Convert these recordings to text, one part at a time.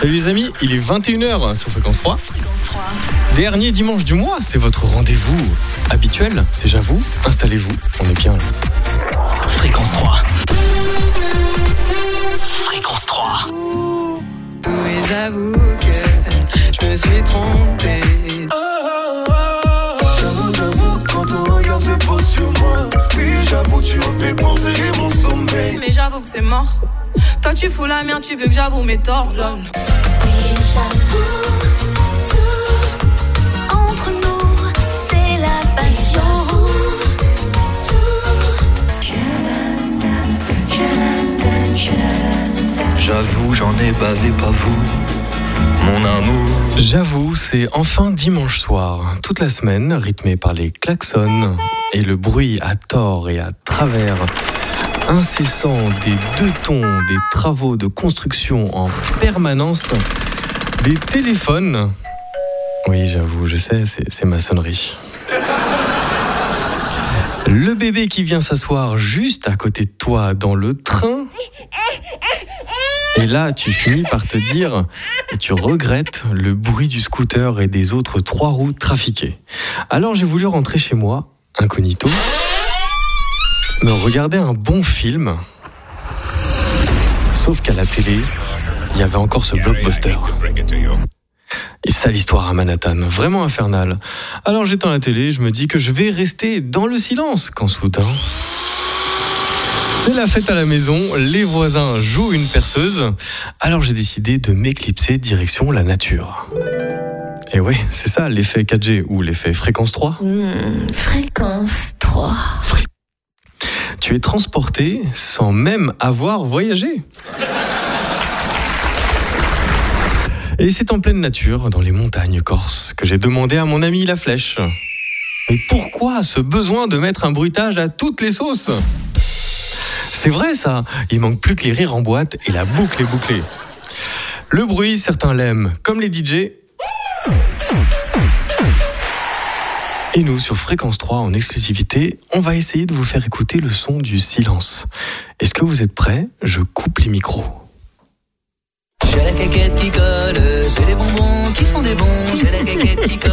Salut les amis, il est 21h sur Fréquence 3. Fréquence 3. Dernier dimanche du mois, c'est votre rendez-vous habituel, c'est j'avoue. Installez-vous, on est bien là. Fréquence 3. Fréquence 3. Oui, j'avoue que je me suis trompée. J'avoue, j'avoue, tu as fait penser mon sommeil. Mais j'avoue que c'est mort. Quand tu fous la merde, tu veux que j'avoue mes torts, lol. Oui, j'avoue, tout entre nous, c'est la passion. J'avoue, j'en ai bavé, pas vous, mon amour. J'avoue, c'est enfin dimanche soir. Toute la semaine, rythmée par les klaxons et le bruit à tort et à travers, incessant des deux tons, des travaux de construction en permanence, des téléphones. Oui, j'avoue, je sais, c'est c'est ma sonnerie. Le bébé qui vient s'asseoir juste à côté de toi dans le train. Et là, tu finis par te dire et tu regrettes le bruit du scooter et des autres trois roues trafiquées. Alors j'ai voulu rentrer chez moi, incognito, me regarder un bon film. Sauf qu'à la télé, il y avait encore ce blockbuster. Et ça l'histoire à Manhattan, vraiment infernale. Alors j'éteins la télé, je me dis que je vais rester dans le silence quand soudain... C'est la fête à la maison, les voisins jouent une perceuse, alors j'ai décidé de m'éclipser direction la nature. Et oui, c'est ça l'effet 4G ou l'effet fréquence 3. Fréquence 3. Tu es transporté sans même avoir voyagé. Et c'est en pleine nature, dans les montagnes corses, que j'ai demandé à mon ami la flèche. Mais pourquoi ce besoin de mettre un bruitage à toutes les sauces? C'est vrai ça, il manque plus que les rires en boîte et la boucle est bouclée. Le bruit, certains l'aiment, comme les DJ. Et nous, sur Fréquence 3, en exclusivité, on va essayer de vous faire écouter le son du silence. Est-ce que vous êtes prêts? Je coupe les micros. J'ai la caquette qui colle, j'ai les bonbons qui font des bons, j'ai la caquette qui colle,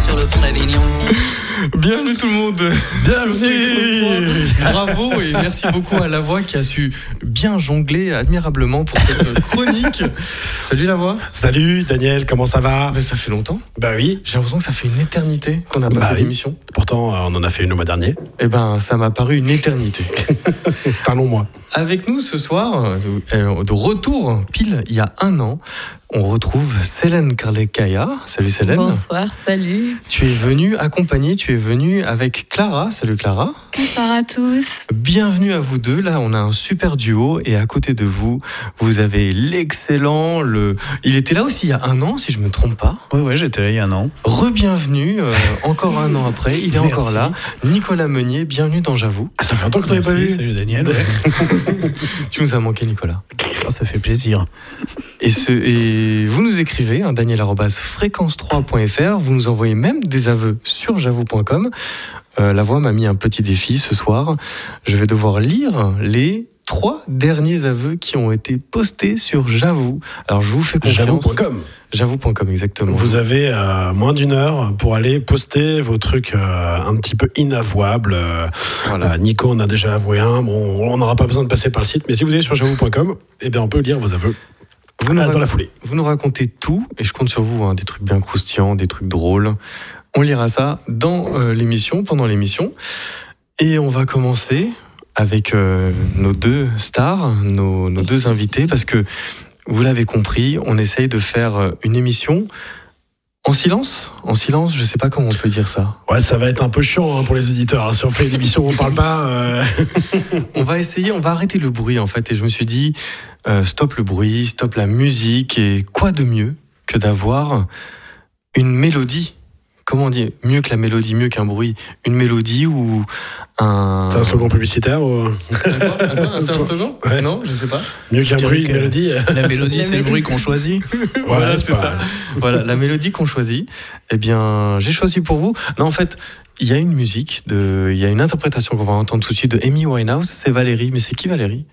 sur le pont d'Avignon. Bienvenue tout le monde Bienvenue Bravo et merci beaucoup à La Voix qui a su bien jongler admirablement pour cette chronique. Salut La Voix Salut Daniel, comment ça va? Ben, Ça fait longtemps. Bah oui, J'ai l'impression que ça fait une éternité qu'on n'a pas Bah fait oui. d'émission. pourtant euh, on en a fait une le mois dernier. Eh ben, ça m'a paru une éternité. C'est un long mois. Avec nous ce soir, euh, de retour, pile il y a un an, on retrouve Célène Carlecaya. Salut Célène. Bonsoir, salut. Tu es venue accompagnée, tu es venue avec Clara. Salut Clara. Bonsoir à tous. Bienvenue à vous deux. Là, on a un super duo et à côté de vous, vous avez l'excellent. Le... Il était là aussi il y a un an, si je me trompe pas. Oui, oui, j'étais là il y a un an. Rebienvenue, euh, encore un an après, il est Merci. encore là. Nicolas Meunier, bienvenue dans J'avoue. Ah, ça fait longtemps que tu n'avais pas vu. Salut Daniel. Tu nous as manqué, Nicolas. Ah, ça fait plaisir. Et, ce, et vous nous écrivez, hein, daniel fréquence3.fr, vous nous envoyez même des aveux sur j'avoue.com. Euh, la voix m'a mis un petit défi ce soir. Je vais devoir lire les trois derniers aveux qui ont été postés sur J'avoue. Alors je vous fais confiance. J'avoue.com. J'avoue.com, exactement. Vous avez euh, moins d'une heure pour aller poster vos trucs euh, un petit peu inavouables. Voilà. euh, Nico en a déjà avoué un. Bon, on n'aura pas besoin de passer par le site, mais si vous allez sur j'avoue.com, eh bien on peut lire vos aveux Vous nous, Ah, dans rac- la foulée. vous nous racontez tout et je compte sur vous, hein, des trucs bien croustillants, des trucs drôles. On lira ça dans euh, l'émission, pendant l'émission. Et on va commencer avec euh, nos deux stars, nos, nos deux invités, parce que vous l'avez compris, on essaye de faire euh, une émission en silence. En silence, je sais pas comment on peut dire ça. Ouais, ça va être un peu chiant hein, pour les auditeurs. hein. Si on fait une émission où on parle pas, euh, On va essayer, on va arrêter le bruit en fait. Et je me suis dit, euh, stop le bruit, stop la musique. Et quoi de mieux que d'avoir une mélodie? Comment on dit Mieux que la mélodie, mieux qu'un bruit. Une mélodie ou un. c'est un slogan publicitaire ou? D'accord, attends, C'est un slogan? Ouais. Non, je sais pas. mieux qu'un bruit, une mélodie. La mélodie, c'est le bruit qu'on choisit. Voilà, c'est ça. voilà, la mélodie qu'on choisit, eh bien, j'ai choisi pour vous. Non, en fait, il y a une musique, de, il y a une interprétation qu'on va entendre tout de suite de Amy Winehouse. C'est Valérie, mais c'est qui Valérie?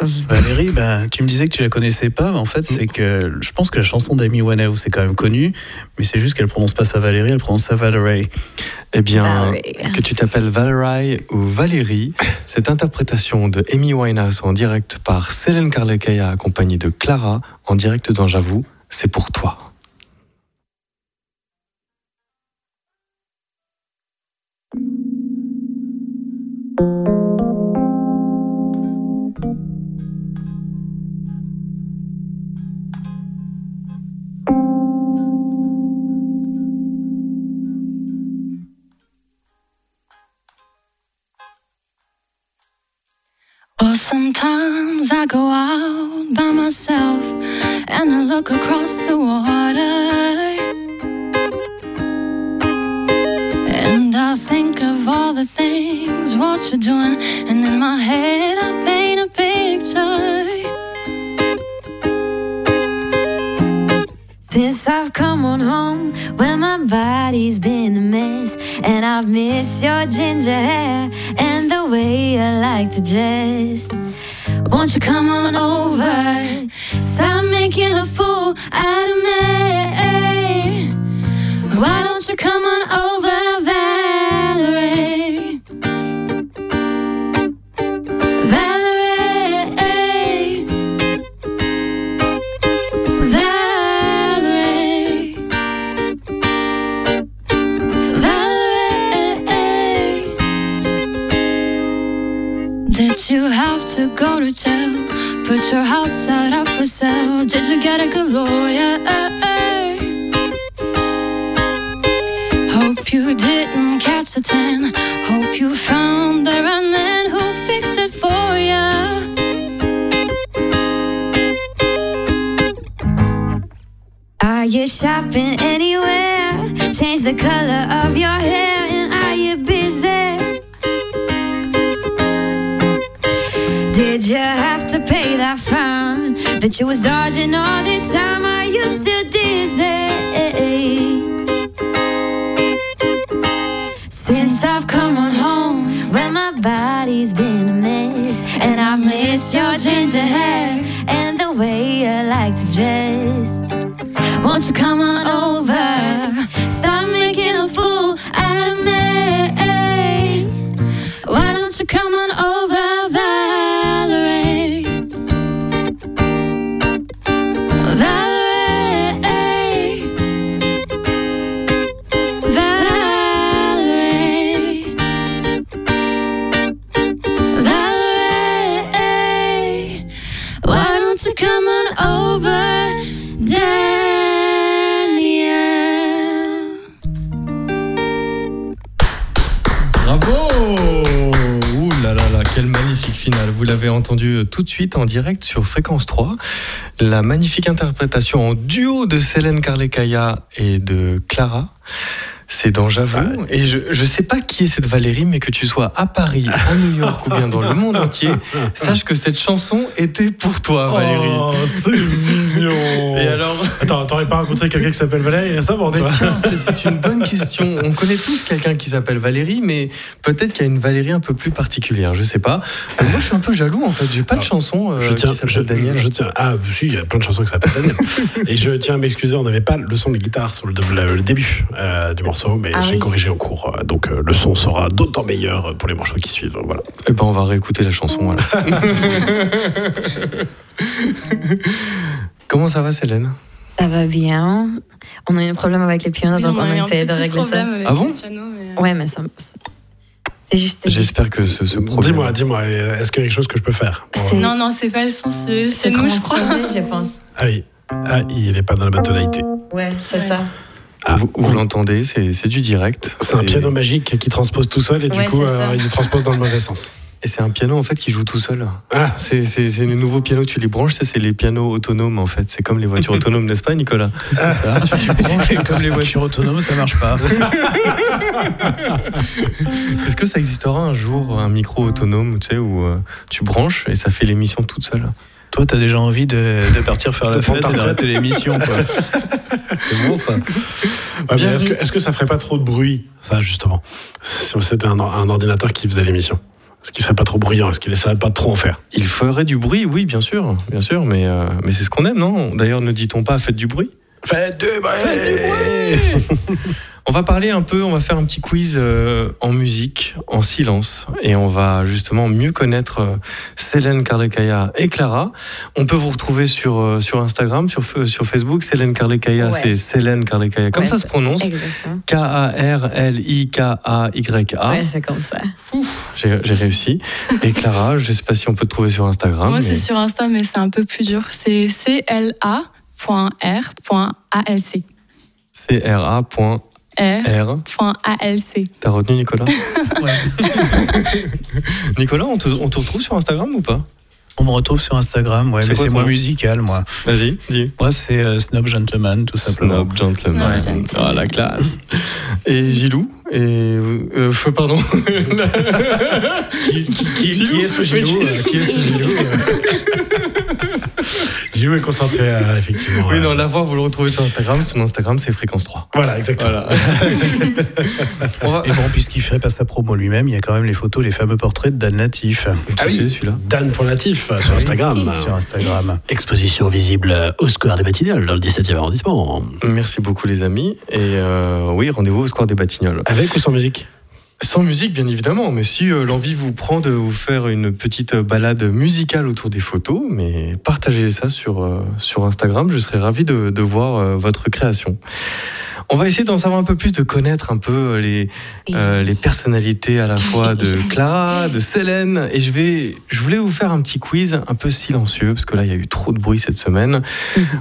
Valérie, ben, tu me disais que tu la connaissais pas, mais en fait, c'est que je pense que la chanson d'Amy Winehouse c'est quand même connu, mais c'est juste qu'elle prononce pas ça Valérie, elle prononce ça Valerie. Eh bien, Valerie. que tu t'appelles Valerie ou Valérie, cette interprétation de Amy Winehouse en direct par Céline Carlecaya accompagnée de Clara en direct dans J'avoue, c'est pour toi. Sometimes I go out by myself and I look across the water. And I think of all the things what you're doing, and in my head I paint a picture. Since I've come on home, where my body's been a mess, and I've missed your ginger hair and the way I like to dress. Won't you come on over? Stop making a fool out of me. Why don't you come on over, like a lawyer. Hope you didn't catch a tan. I've your ginger hair and the way I like to dress. Won't you come on over? Tout de suite en direct sur Fréquence 3. La magnifique interprétation en duo de Célène Carlecaya et de Clara. C'est dans J'avoue. Et je ne sais pas qui est cette Valérie, mais que tu sois à Paris, à New York ou bien dans le monde entier, sache que cette chanson était pour toi, Valérie. Oh, c'est mignon. Et alors Attends, t'aurais pas rencontré quelqu'un qui s'appelle Valérie et ça toi tiens, c'est- une bonne question. On connaît tous quelqu'un qui s'appelle Valérie, mais peut-être qu'il y a une Valérie un peu plus particulière, je sais pas. Euh, moi, je suis un peu jaloux en fait. J'ai pas de chanson euh, Je tiens, qui s'appelle Daniel. je tiens. Ah, si, il y a plein de chansons qui s'appellent Daniel. et je tiens à m'excuser, on n'avait pas le son de guitare sur le, le- le début euh, du morceau, mais Ah j'ai oui. corrigé en cours. euh, Donc euh, le son sera d'autant meilleur pour les morceaux qui suivent. Voilà. Eh ben, on va réécouter la chanson. Voilà. Comment ça va, Célène? Ça va bien. On a eu un problème avec les pianos, Oui, donc on on a essayé de régler ça. avec Ah bon? le piano, mais, euh, Ouais, mais ça. C'est juste. J'espère que ce, ce problème. Dis-moi, dis-moi, est-ce qu'il y a quelque chose que je peux faire? Non, non, c'est pas le son, c'est nous, je crois. je pense. Ah oui. Ah, il n'est pas dans la bonne tonalité. Ouais, c'est Ouais. ça. Ah, Vous, vous l'entendez, c'est du direct. C'est un piano magique qui transpose tout seul et du Ouais, coup, euh, il transpose dans le mauvais sens. Et c'est un piano en fait qui joue tout seul. Ah, C'est les nouveaux pianos, tu les branches, ça, c'est les pianos autonomes en fait. C'est comme les voitures autonomes, n'est-ce pas, Nicolas C'est ça. tu, tu branches et comme les voitures autonomes, ça marche pas. Est-ce que ça existera un jour un micro autonome, tu sais, où euh, tu branches et ça fait l'émission toute seule Toi, t'as déjà envie de, de partir faire De la fête et d'arrêter l'émission, c'est bon ça. Ouais, est-ce que, est-ce que ça ferait pas trop de bruit, ça justement Si c'était un, un ordinateur qui faisait l'émission? Est-ce qu'il serait pas trop bruyant? Est-ce qu'il essaierait pas de trop en faire? Il ferait du bruit, oui, bien sûr, bien sûr, mais, euh, mais c'est ce qu'on aime, non? D'ailleurs, ne dit-on pas faites du bruit? Faites du bruit On va parler un peu, on va faire un petit quiz euh, en musique, en silence, et on va justement mieux connaître euh, Célène Carlecaya et Clara. On peut vous retrouver sur, euh, sur Instagram, sur, F- sur Facebook. Célène Carlecaya, Ouais. c'est Célène Carlecaya, comme Ouais, ça se prononce. K-A-R-L-I-K-A-Y-A. Ouais, c'est comme ça. J'ai réussi. Et Clara, je sais pas si on peut te trouver sur Instagram. Moi, mais- c'est sur Insta, mais c'est un peu plus dur. C'est cla.r.alc. C-R-A.R. R.alc. T'as retenu Nicolas Ouais. Nicolas, on te, on te retrouve sur Instagram ou pas? On me retrouve sur Instagram, ouais, C'est mais c'est moins nom musical, moi. Vas-y, dis. Moi, c'est euh, Snob Gentleman, tout simplement. Snob Gentleman. Snob Gentleman. Ah, la classe. Et Gilou? Et. Euh, feu, pardon. qui, qui- qui- Gilou. qui est ce Gilou euh, Qui est ce Gilou euh Gilou est concentré, euh, effectivement. Oui, euh, non, la voix, vous le retrouvez sur Instagram. Son Instagram, c'est Fréquence 3. Voilà, exactement. Voilà. Et bon, puisqu'il fait pas sa promo lui-même, il y a quand même les photos, les fameux portraits de Dan Natif Ah oui, celui-là. Dan pour Natif euh, sur Instagram. sur Instagram. Exposition visible au Square des Batignolles dans le 17e arrondissement. Merci beaucoup, les amis. Et euh, oui, rendez-vous au Square des Batignolles. Avec ou sans musique Sans musique, bien évidemment, mais si euh, l'envie vous prend de vous faire une petite balade musicale autour des photos, mais partagez ça sur, euh, sur Instagram, je serais ravi de, de voir euh, votre création. On va essayer d'en savoir un peu plus, de connaître un peu les, euh, les personnalités à la fois de Clara, de Célène, et je, vais, je voulais vous faire un petit quiz un peu silencieux, parce que là, il y a eu trop de bruit cette semaine.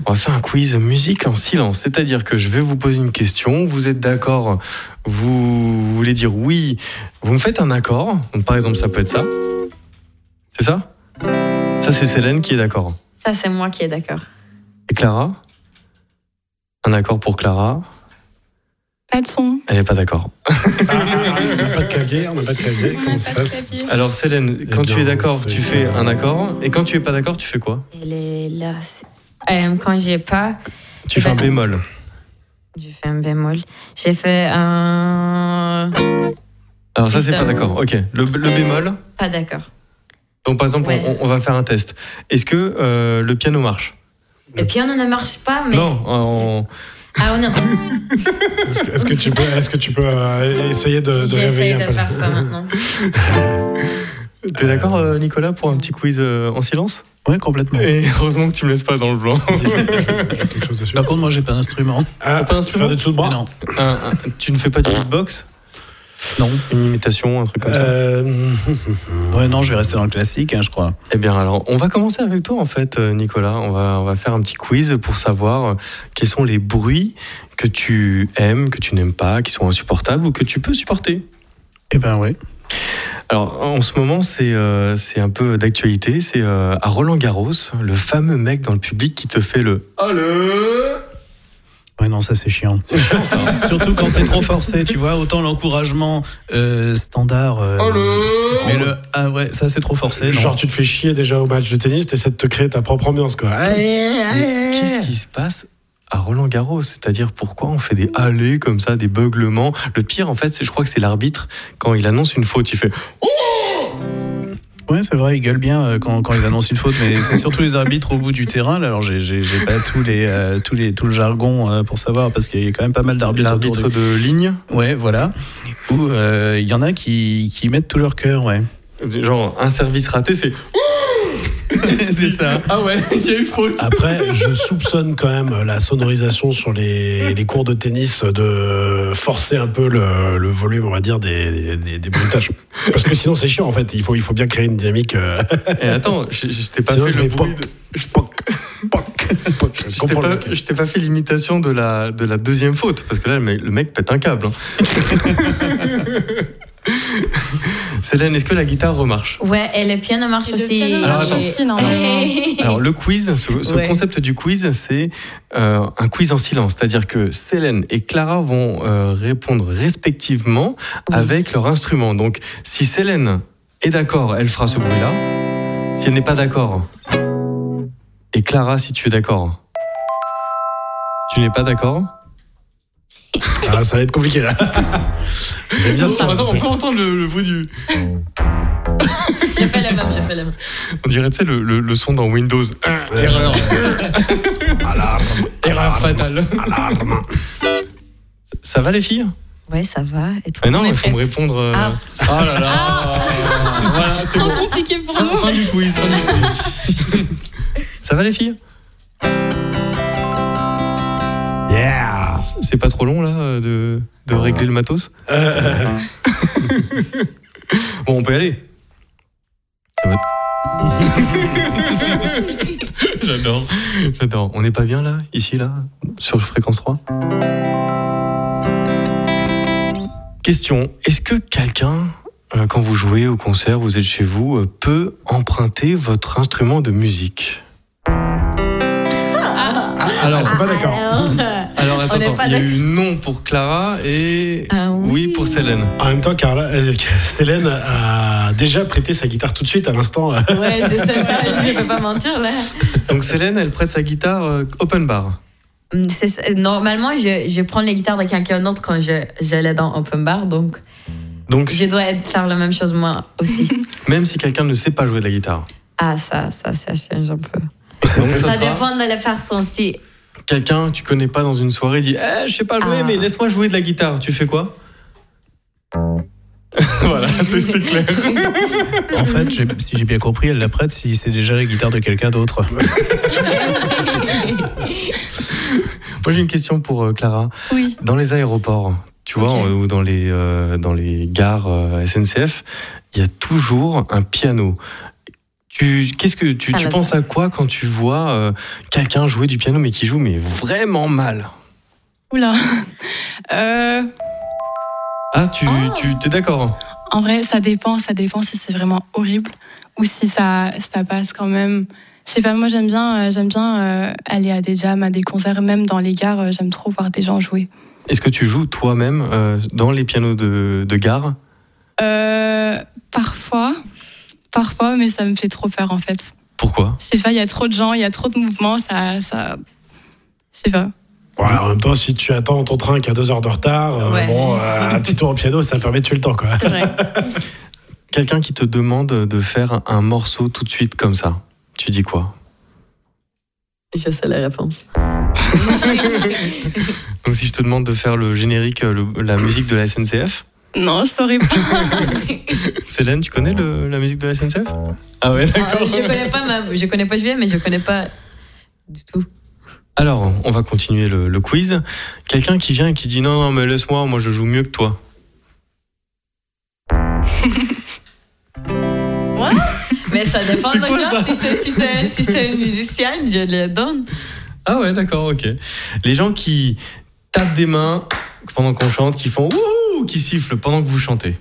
On va faire un quiz musique en silence, c'est-à-dire que je vais vous poser une question, vous êtes d'accord, vous voulez dire oui, vous me faites un accord, donc par exemple ça peut être ça, c'est ça? Ça c'est Célène qui est d'accord. Ça, c'est moi qui est d'accord. Et Clara? Un accord pour Clara? Pas de son. Elle n'est pas d'accord. Ah, On n'a pas de clavier, on n'a pas de clavier. On Comment se passe? clavier. Alors Célène, quand bien, tu es d'accord, tu fais un accord, et quand tu es pas d'accord, tu fais quoi? Elle est là. Euh, quand j'ai pas, Tu fais un Ben- bémol. J'ai fait un bémol. J'ai fait un. Alors ça c'est pas d'accord. Ok, le, le bémol. Pas d'accord. Donc par exemple, Ouais. on, on va faire un test. Est-ce que euh, le piano marche? Le piano ne marche pas, mais. Non, en- Ah non, Est-ce que, est-ce que tu peux, est-ce que tu peux euh, essayer de, de j'essaye réveiller de un peu faire ça maintenant. T'es d'accord, euh, Nicolas, pour un petit quiz euh, en silence? Ouais, complètement. Et heureusement que tu me laisses pas dans le blanc. J'ai quelque chose dessus. Par contre, moi, j'ai pas d'instrument. Ah, pas d'instrument? Dessous de bras? Non. Tu ne fais pas du beatbox? Non. Une imitation, un truc comme ça? Euh, Ouais, non, je vais rester dans le classique, hein, je crois. Eh bien, alors, on va commencer avec toi, en fait, euh, Nicolas. On va, on va faire un petit quiz pour savoir quels sont les bruits que tu aimes, que tu n'aimes pas, qui sont insupportables ou que tu peux supporter. Eh ben, ouais. Alors, en ce moment, c'est euh, c'est un peu d'actualité. C'est euh, à Roland Garros, le fameux mec dans le public qui te fait le Allez Ouais, non, ça, c'est chiant. Surtout quand c'est trop forcé, tu vois. Autant l'encouragement euh, standard. euh, mais le. Ah ouais, ça, c'est trop forcé. Non? Genre, tu te fais chier déjà au match de tennis, t'essaies de te créer ta propre ambiance, quoi. Qu'est-ce qui se passe? À Roland Garros C'est-à-dire pourquoi on fait des allées comme ça, des beuglements Le pire, en fait, c'est- je crois que c'est l'arbitre quand il annonce une faute, il fait Ouais, c'est vrai, ils gueulent bien euh, quand, quand ils annoncent une faute, mais c'est surtout les arbitres au bout du terrain. là. Alors, j'ai pas tous les, euh, tous les, tout le jargon euh, pour savoir, parce qu'il y a quand même pas mal d'arbitres. l'arbitre du- de ligne, Ouais, voilà. Où euh, il y en a qui, qui mettent tout leur cœur, ouais. genre un service raté, c'est c'est ça. ah ouais, il y a eu faute. Après, je soupçonne quand même la sonorisation sur les, les cours de tennis de forcer un peu le, le volume, on va dire, des, des, des bruitages. Parce que sinon, c'est chiant, en fait. Il faut, il faut bien créer une dynamique. euh, Et attends, je, je t'ai pas Sinon, fait le bruit. de- je t'ai- pas, je fait l'imitation de la, de la deuxième faute, parce que là, le mec, le mec pète un câble. hein. Célène, est-ce que la guitare remarche? Ouais, et le piano marche Et le aussi. piano Alors, marche attends. aussi, normalement. Alors le quiz, ce, ce Ouais. concept du quiz, c'est euh, un quiz en silence, c'est-à-dire que Célène et Clara vont euh, répondre respectivement Oui. avec leur instrument. Donc si Célène est d'accord, elle fera ce bruit-là. Si elle n'est pas d'accord, et Clara, si tu es d'accord, si tu n'es pas d'accord, Ah, ça va être compliqué, là. J'aime bien ça. Attends, on peut entendre le, le bruit du. J'ai fait la même, j'ai fait la même. On dirait, tu sais, le, le- le son dans Windows. Erreur. Erreur fatale. Ça va les filles? Ouais, ça va. Et toi Mais non, il faut me répondre. euh, Ah. Oh là là. Voilà, c'est Trop bon. compliqué pour Fin, nous. fin du quiz. fin du quiz. Ça va les filles? C'est pas trop long là euh, de, de régler le matos Euh, Bon, on peut y aller. Ça va. J'adore. J'adore. On n'est pas bien là, ici, là, sur fréquence 3 Question. Est-ce que quelqu'un, euh, quand vous jouez au concert, vous êtes chez vous, euh, peut emprunter votre instrument de musique? Ah, Alors, c'est pas d'accord. Alors attends, attends. il y a eu non pour Clara et Ah oui pour Célène. En même temps, Carla, euh, Célène a déjà prêté sa guitare tout de suite à l'instant. Ouais, c'est ça, je peux pas mentir là. Donc Célène, elle prête sa guitare euh, open bar. Ça. Normalement, je, je prends les guitares de quelqu'un d'autre quand je, j'allais dans Open Bar, donc Donc je dois être- faire la même chose moi aussi. même si quelqu'un ne sait pas jouer de la guitare. ah, ça, ça, ça change un peu. Donc ça, Ça, sera dépend de la personne. Si, quelqu'un tu connais pas dans une soirée dit eh, je sais pas jouer Ah. mais laisse-moi jouer de la guitare. Tu fais quoi Voilà, c'est c'est clair. En fait, j'ai- si j'ai bien compris, elle la prête si c'est déjà la guitare de quelqu'un d'autre. Moi j'ai une question pour euh, Clara. Oui. Dans les aéroports, tu vois, ou dans les, euh, dans les gares euh, SNCF, il y a toujours un piano. Tu, qu'est-ce que tu, Ah, tu penses à quoi quand tu vois euh, quelqu'un jouer du piano mais qui joue mais vraiment mal? Oula. Euh, Ah, tu, Oh. tu t'es d'accord? En vrai, ça dépend. Ça dépend si c'est vraiment horrible ou si ça, ça passe quand même. Je sais pas, moi j'aime bien, euh, j'aime bien euh, aller à des jams, à des concerts, même dans les gares. euh, j'aime trop voir des gens jouer. Est-ce que tu joues toi-même euh, dans les pianos de, de gare? Euh, parfois, parfois, mais ça me fait trop peur en fait. Pourquoi? Je sais pas, il y a trop de gens, il y a trop de mouvements, ça, ça, je sais pas. Ouais, en même temps, si tu attends ton train qui a deux heures de retard, euh, bon, euh, un petit tour au piano, ça permet de tuer le temps, quoi. C'est vrai. Quelqu'un qui te demande de faire un morceau tout de suite comme ça, tu dis quoi? Je sais la réponse. Donc si je te demande de faire le générique, le- la musique de la SNCF, non, je saurais pas. Célène, tu connais le- la musique de la SNCF Ah ouais, Ah, d'accord. je connais pas ma, je connais pas Julien, mais je connais pas du tout. Alors, on va continuer le, le quiz. Quelqu'un qui vient et qui dit non, non, mais laisse-moi, moi je joue mieux que toi. Mais ça dépend de quoi, Si c'est si c'est- si c'est une musicienne, je le donne. Ah ouais, d'accord, ok. Les gens qui tapent des mains pendant qu'on chante, qui font qui sifflent pendant que vous chantez.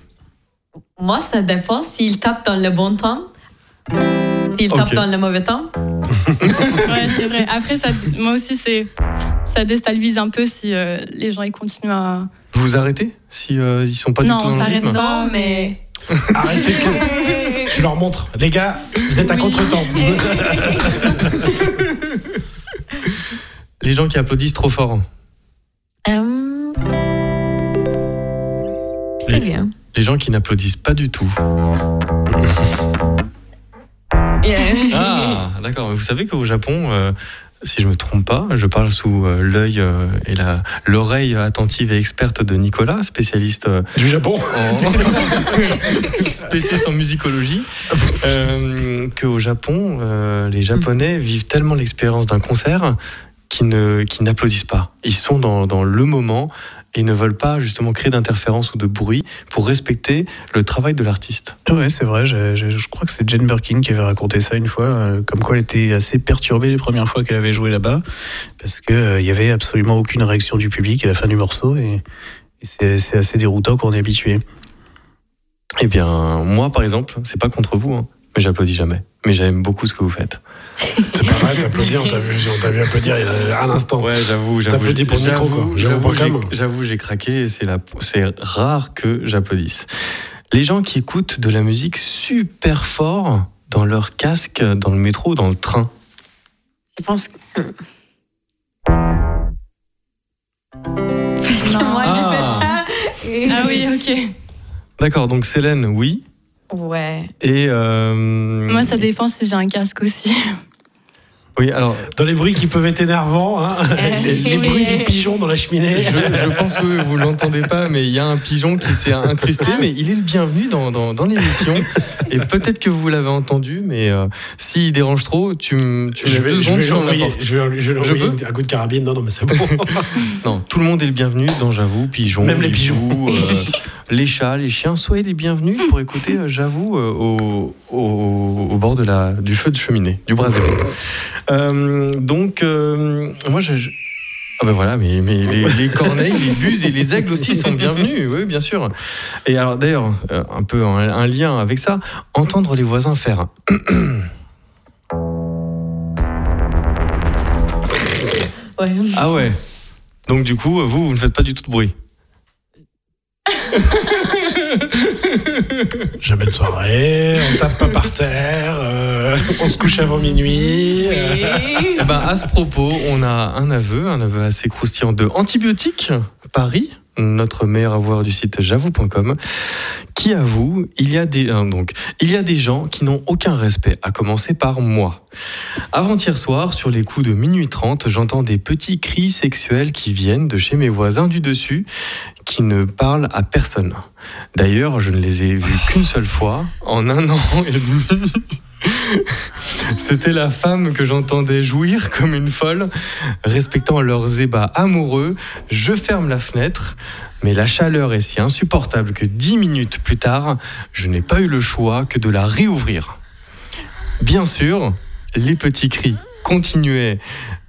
Moi, ça dépend s'il tape dans le bon temps, s'il tape dans le mauvais temps. Ouais, c'est vrai. Après, ça, moi aussi, c'est, ça déstabilise un peu si euh, les gens ils continuent à. Vous vous arrêtez si euh, ils sont pas Non, du tout on s'arrête pas. Mais. Arrêtez que tu leur montres. Les gars, vous êtes à Oui. contre-temps. Les gens qui applaudissent trop fort. Euh, C'est Oui. bien. Les gens qui n'applaudissent pas du tout. Ah, d'accord. Vous savez qu'au Japon, euh, si je me trompe pas, je parle sous euh, l'œil euh, et la- l'oreille attentive et experte de Nicolas, spécialiste euh, Du Japon. en spécialiste en musicologie, euh, qu'au Japon, euh, les Japonais vivent tellement l'expérience d'un concert qu'ils ne, qu'ils n'applaudissent pas. Ils sont dans, dans le moment et ne veulent pas justement créer d'interférences ou de bruit pour respecter le travail de l'artiste. Ouais, c'est vrai. je crois que c'est Jane Birkin qui avait raconté ça une fois, euh, comme quoi elle était assez perturbée les premières fois qu'elle avait joué là-bas, parce que euh, il y avait absolument aucune réaction du public à la fin du morceau, et, c'est assez déroutant quand on est habitué. Eh bien, moi, par exemple, c'est pas contre vous, hein, mais j'applaudis jamais. Mais j'aime beaucoup ce que vous faites. C'est pas mal, t'applaudis, on t'a vu, applaudir il y a un instant. Ouais, j'avoue, j'avoue. T'applaudis pour le micro, quoi. J'avoue, j'ai- craqué et c'est rare que j'applaudisse. Les gens qui écoutent de la musique super fort dans leur casque, dans le métro dans le train. Je pense que. Parce que Non. moi, Ah. j'ai fait ça. et- Ah oui, ok. D'accord, donc Célène, oui. Ouais. Et euh, Moi, ça dépend si j'ai un casque aussi. Oui, alors Dans les bruits qui peuvent être énervants, hein, les, les Oui. bruits des pigeons dans la cheminée. je, je pense que vous l'entendez pas, mais il y a un pigeon qui s'est incrusté, mais il est le bienvenu dans, dans, dans l'émission. Et peut-être que vous l'avez entendu, mais euh, s'il dérange trop, tu, me- tu me Je laisses vais, deux je secondes, vais je l'envoyer- porte. je vais, je vais Je peux un coup de carabine. Non, non, mais c'est bon. Non, tout le monde est le bienvenu dans J'avoue, pigeons, Même les hibous, euh, les chats, les chiens, soyez les bienvenus pour écouter euh, J'avoue euh, au, au, au bord de la, du feu de cheminée, du brasier. Euh, donc, euh, moi, je, je- Ah ben voilà, mais, mais les, les corneilles, les buses et les aigles aussi sont bienvenus, oui, bien sûr. Et alors d'ailleurs, un peu un, un lien avec ça, entendre les voisins faire. Ouais. Ah ouais. Donc du coup, vous, vous ne faites pas du tout de bruit. Jamais de soirée, on tape pas par terre, euh, on se couche avant minuit. euh. Eh ben, à ce propos, on a un aveu, un aveu assez croustillant de Antibiotiques Paris, notre meilleur avoueur du site j'avoue.com, qui avoue il y a des euh, donc il y a des gens qui n'ont aucun respect, à commencer par moi. Avant-hier soir, sur les coups de minuit 30, j'entends des petits cris sexuels qui viennent de chez mes voisins du dessus, qui ne parlent à personne. D'ailleurs, je ne les ai vus qu'une seule fois, en un an et demi. C'était la femme que j'entendais jouir comme une folle, respectant leurs ébats amoureux. Je ferme la fenêtre, mais la chaleur est si insupportable que dix minutes plus tard, je n'ai pas eu le choix que de la réouvrir. Bien sûr, les petits cris continuaient,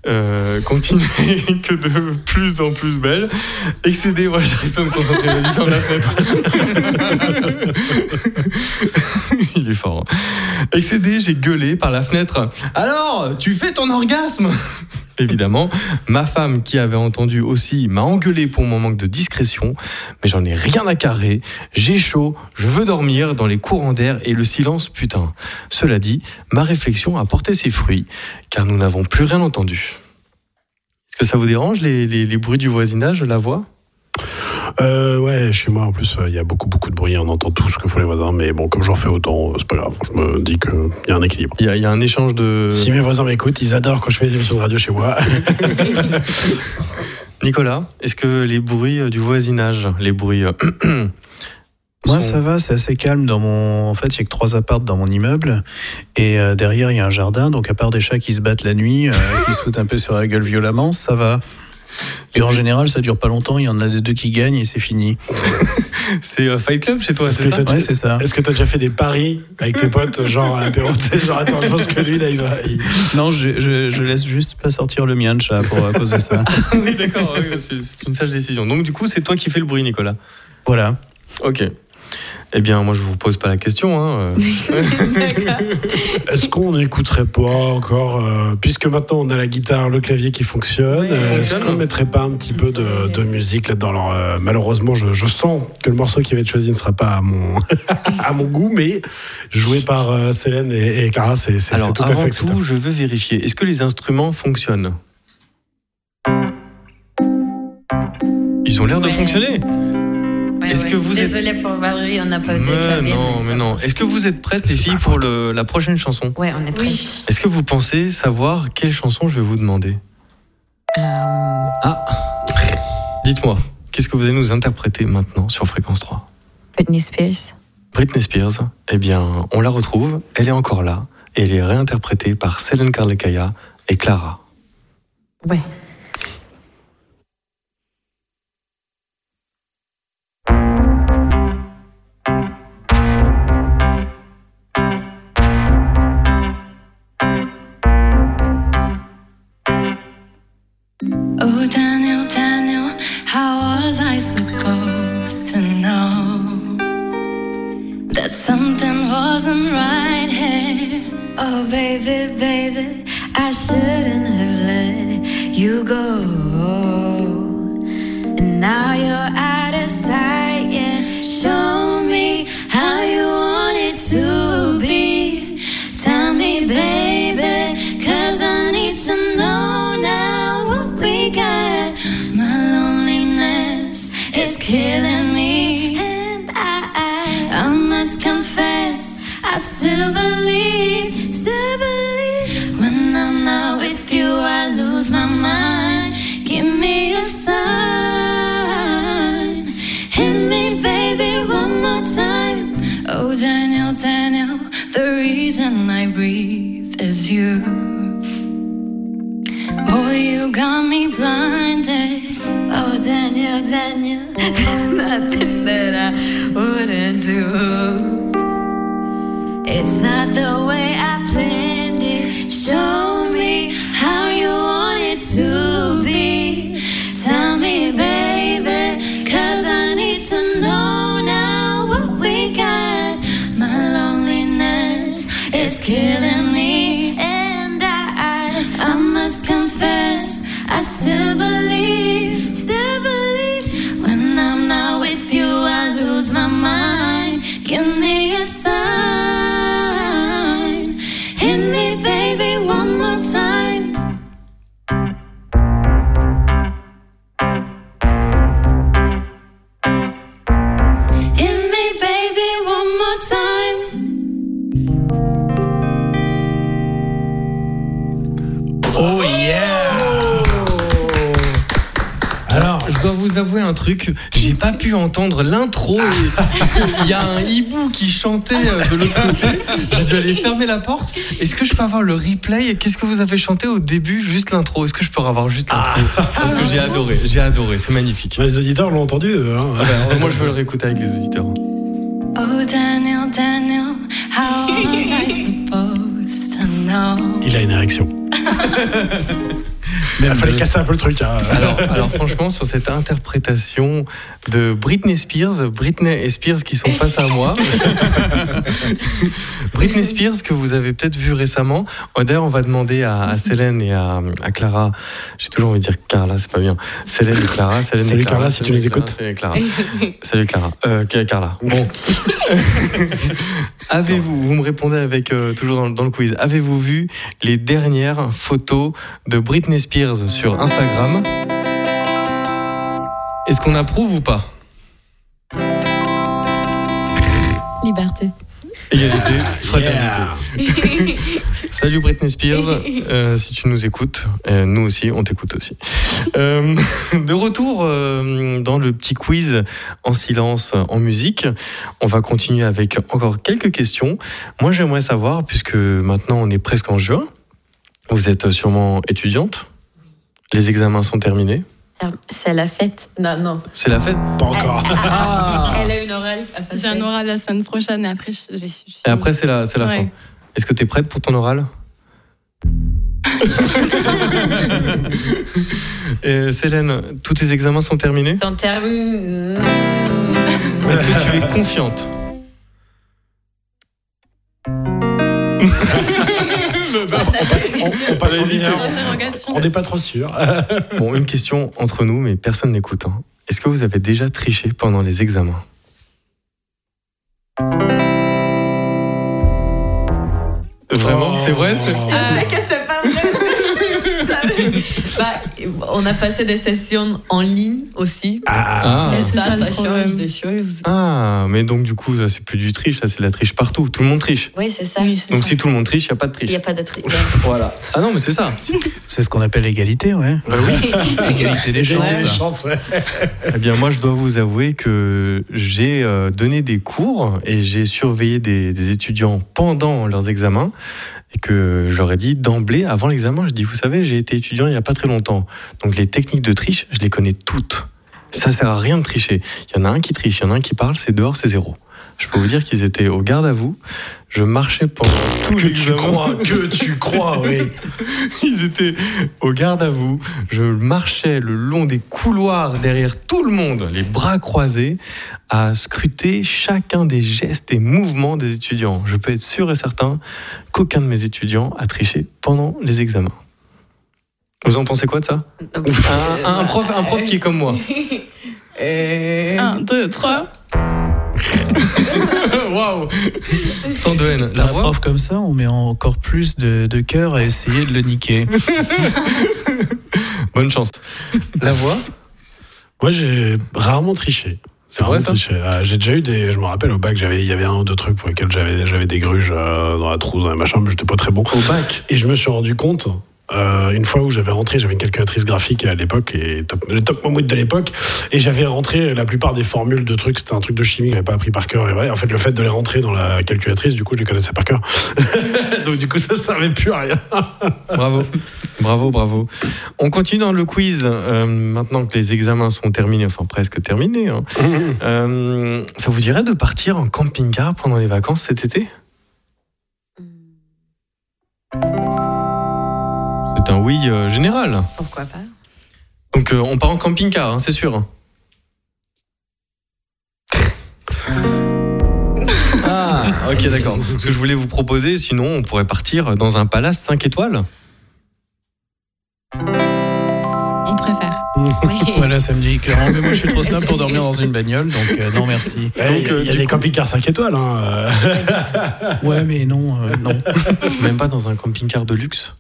euh, que de plus en plus belles. Excédé, moi j'arrive pas à me concentrer, vas-y ferme la fenêtre. Il est fort. hein. Excédé, j'ai gueulé par la fenêtre. Alors, tu fais ton orgasme? Évidemment, ma femme qui avait entendu aussi m'a engueulé pour mon manque de discrétion, mais j'en ai rien à carrer. J'ai chaud, je veux dormir dans les courants d'air et le silence putain. Cela dit, ma réflexion a porté ses fruits, car nous n'avons plus rien entendu. Est-ce que ça vous dérange les, bruits du voisinage, la voix? Euh, ouais, chez moi en plus, euh, il y a beaucoup beaucoup de bruit, on entend tout ce que font les voisins, mais bon, comme j'en fais autant, euh, c'est pas grave. Je me dis qu'il y a un équilibre. Il y, a- il y a un échange de... Si mes voisins m'écoutent, ils adorent quand je fais des émissions de radio chez moi. Nicolas, est-ce que les bruits euh, du voisinage, les bruits... Moi, ça va, c'est assez calme. Dans mon... En fait, il y a que trois appartes dans mon immeuble. Et euh, derrière, il y a un jardin. Donc, à part des chats qui se battent la nuit, euh, qui se foutent un peu sur la gueule violemment, ça va. Et en général, ça dure pas longtemps. Il y en a des deux qui gagnent et c'est fini. C'est euh, Fight Club chez toi, c'est ça t'as- Ouais, c'est ça. Est-ce que t'as déjà fait des paris avec tes potes, genre à l'apéro tu Genre, attends, je pense que lui, là, il va. il- Non, je, je, je laisse juste pas sortir le mien de chat pour, à cause de ça. oui, d'accord, oui, c'est c'est une sage décision. Donc, du coup, c'est toi qui fais le bruit, Nicolas. Voilà. Ok. Eh bien, moi, je vous pose pas la question. Hein. Est-ce qu'on n'écouterait pas encore, euh, puisque maintenant on a la guitare, le clavier qui fonctionne, Oui. euh, est-ce qu'on ne mettrait pas un petit peu de, de musique là-dedans? Alors, euh, Malheureusement, je, je sens que le morceau qui va être choisi ne sera pas à mon, à mon goût, mais joué par euh, Célène et, et Clara, c'est c'est- c'est Alors, tout à fait avant tout, je veux vérifier. Est-ce que les instruments fonctionnent? Ils ont l'air de Ouais. fonctionner. Est-ce ouais. que vous êtes- Désolée pour Valérie, on n'a pas de Mais clavier, non, mais non. Est-ce que vous êtes prêtes, les filles, pour le- la prochaine chanson Ouais, on est prêts. Oui. Est-ce que vous pensez savoir quelle chanson je vais vous demander Euh, Ah Dites-moi, qu'est-ce que vous allez nous interpréter maintenant sur Fréquence 3 Britney Spears. Britney Spears, eh bien, on la retrouve, elle est encore là, et elle est réinterprétée par Selene Carlecaya et Clara. Ouais. Something wasn't right here? Oh, baby, baby, I shouldn't have let you go. And now you're out of sight, yeah. Show me how you want it to be. Tell me, baby, cause I need to know now what we got. My loneliness is killing Daniel, Daniel, there's nothing that I wouldn't do. It's not the Oh yeah Alors, Je dois vous avouer un truc, j'ai pas pu entendre l'intro parce qu'il y a un hibou qui chantait euh, de l'autre côté. J'ai dû aller fermer la porte. Est-ce que je peux avoir le replay? Qu'est-ce que vous avez chanté au début Juste l'intro? Est-ce que je peux avoir juste l'intro? Parce que j'ai adoré, j'ai adoré, c'est magnifique. les auditeurs l'ont entendu. eux, hein. Ah moi je veux le réécouter avec les auditeurs. Oh, Daniel, Daniel, how was I supposed to know? Il a une érection. ハハハハ! Il fallait casser un peu le truc. hein. Alors, alors franchement, sur cette interprétation de Britney Spears, Britney et Spears qui sont face à moi. Britney Spears que vous avez peut-être vu récemment. Oh, D'ailleurs, on va demander à, à Célène et à, à Clara. J'ai toujours envie de dire Carla, c'est pas bien. Célène et Clara. Célène Salut et Clara, Carla, si tu Célène nous écoutes. Célène et Clara. Salut Clara. Euh, Carla. Bon. Avez-vous, vous me répondez avec euh, toujours dans le quiz. Avez-vous vu les dernières photos de Britney Spears sur Instagram Est-ce qu'on approuve ou pas? Liberté. Égalité, fraternité. Salut Britney Spears, euh, si tu nous écoutes, euh, nous aussi, on t'écoute aussi. Euh, de retour euh, dans le petit quiz en silence, en musique, on va continuer avec encore quelques questions. Moi, j'aimerais savoir, puisque maintenant on est presque en juin, vous êtes sûrement étudiante, les examens sont terminés, C'est la fête. Non, non. c'est la fête Pas encore. Ah. Elle a une orale. J'ai un oral la semaine prochaine et après, je- Et après, c'est la, c'est la Ouais. fin. Est-ce que tu es prête pour ton oral Euh, Célène, tous tes examens sont terminés En termes. Est-ce que tu es confiante? on passe, on, n'est pas trop sûr. Bon, une question entre nous, mais personne n'écoute. hein. Est-ce que vous avez déjà triché pendant les examens? Vraiment Oh. C'est vrai c'est- Je bah, on a passé des sessions en ligne aussi. Ah. Et C'est ça, ça, change des choses. Ah, mais donc du coup, ça, c'est plus du triche, ça c'est la triche partout. Tout le monde triche. Oui, c'est ça. Oui, Donc ça. si tout le monde triche, il n'y a pas de Il triche. n'y a pas de tri. Voilà. Ah non, mais c'est ça. C'est ce qu'on appelle l'égalité, ouais. Bah oui. Égalité des chances. des chances, ouais. Eh bien, moi, je dois vous avouer que j'ai euh, donné des cours et j'ai surveillé des, des étudiants pendant leurs examens et que j'aurais dit d'emblée, avant l'examen, je dis, vous savez, j'ai été étudiant il n'y a pas très longtemps. Donc les techniques de triche, je les connais toutes. Ça sert à rien de tricher. Il y en a un qui triche, il y en a un qui parle, c'est dehors, c'est zéro. Je peux vous dire qu'ils étaient au garde à vous. Je marchais pendant tout Que tu crois, que tu crois, oui. Ils étaient au garde à vous. Je marchais le long des couloirs derrière tout le monde, les bras croisés, à scruter chacun des gestes et mouvements des étudiants. Je peux être sûr et certain qu'aucun de mes étudiants a triché pendant les examens. Vous en pensez quoi de ça? Un, un prof, un prof qui est comme moi. Un, deux, trois. Waouh Tant de haine. La prof comme ça, on met encore plus de, de cœur à essayer de le niquer. Bonne chance. La voix Moi, j'ai rarement triché. C'est vrai, ça. Ah, J'ai déjà eu des. Je me rappelle au bac, j'avais, il y avait un ou deux trucs pour lesquels j'avais, j'avais des gruges euh, dans la trousse, dans les machins, mais j'étais pas très bon. Au bac Et je me suis rendu compte. Euh, une fois où j'avais rentré, j'avais une calculatrice graphique à l'époque, et top, le top moment de l'époque, et j'avais rentré la plupart des formules de trucs, c'était un truc de chimie que j'avais pas appris par cœur, et voilà. En fait, le fait de les rentrer dans la calculatrice, du coup, je les connaissais par cœur. Donc, du coup, ça servait plus à rien. Bravo, bravo, bravo. On continue dans le quiz. euh, maintenant que les examens sont terminés, enfin presque terminés. hein. Euh, ça vous dirait de partir en camping-car pendant les vacances cet été? Euh, général. Pourquoi pas Donc euh, on part en camping-car, hein, c'est sûr. Ah, ok, d'accord. Ce que je voulais vous proposer, sinon on pourrait partir dans un palace 5 étoiles. On préfère. Voilà, ça me dit clairement. Mais moi, je suis trop snob pour dormir dans une bagnole, donc euh, non, merci. Eh, Il y a- il y a, euh, des camping-cars 5 étoiles. Hein. euh. Ouais, mais non, euh, non. Même pas dans un camping-car de luxe.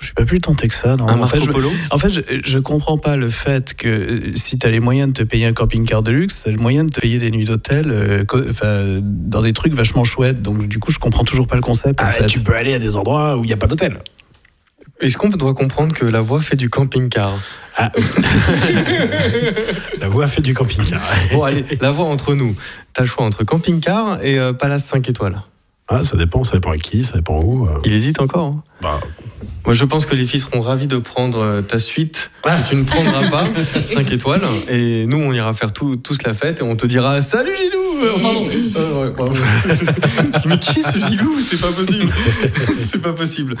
Je suis pas plus tenté que ça. Non. Un en fait, je, en fait, je, je comprends pas le fait que euh, si tu as les moyens de te payer un camping-car de luxe, tu as le moyen de te payer des nuits d'hôtel euh, dans des trucs vachement chouettes. Donc, du coup, je comprends toujours pas le concept. en Ah, fait. tu peux aller à des endroits où il n'y a pas d'hôtel. Est-ce qu'on doit comprendre que la voix fait du camping-car? Ah. La voix fait du camping-car. Bon, allez, la voix entre nous. T'as le choix entre camping-car et euh, palace 5 étoiles. Ah, ça dépend, ça dépend à qui, ça dépend où. euh. Il hésite encore. hein. Bah, Moi, je pense que les filles seront ravis de prendre euh, ta suite. Ah. Tu ne prendras pas 5 étoiles. Et nous, on ira faire tout, tous la fête et on te dira Salut Gilou Euh, Pardon. Euh, ouais, pardon. Mais qui est ce Gilou C'est pas possible. C'est pas possible.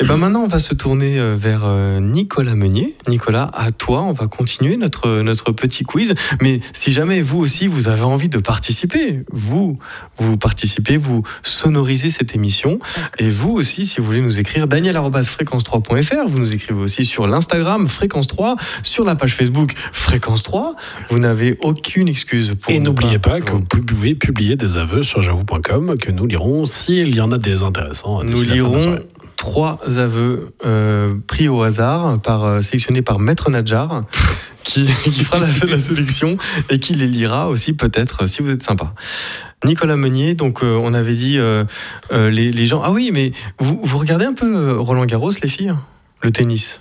Et ben maintenant, on va se tourner euh, vers euh, Nicolas Meunier. Nicolas, à toi, on va continuer notre, notre petit quiz. Mais si jamais vous aussi, vous avez envie de participer, vous, vous participez, vous sonorisez cette émission. Et vous aussi, si vous voulez nous écrire, daniel.fréquence3.fr, vous nous écrivez aussi sur l'Instagram Fréquence 3, sur la page Facebook Fréquence 3. Vous n'avez aucune excuse pour Et ne n'oubliez pas que vous pouvez publier des aveux sur j'avoue.com que nous lirons s'il y en a des intéressants. Nous lirons trois aveux euh, pris au hasard, par, euh, sélectionnés par Maître Nadjar, qui, qui fera la, la sélection et qui les lira aussi peut-être si vous êtes sympa. Nicolas Meunier, donc euh, on avait dit les, les gens. Ah oui, mais vous, vous regardez un peu Roland Garros, les filles? Le tennis?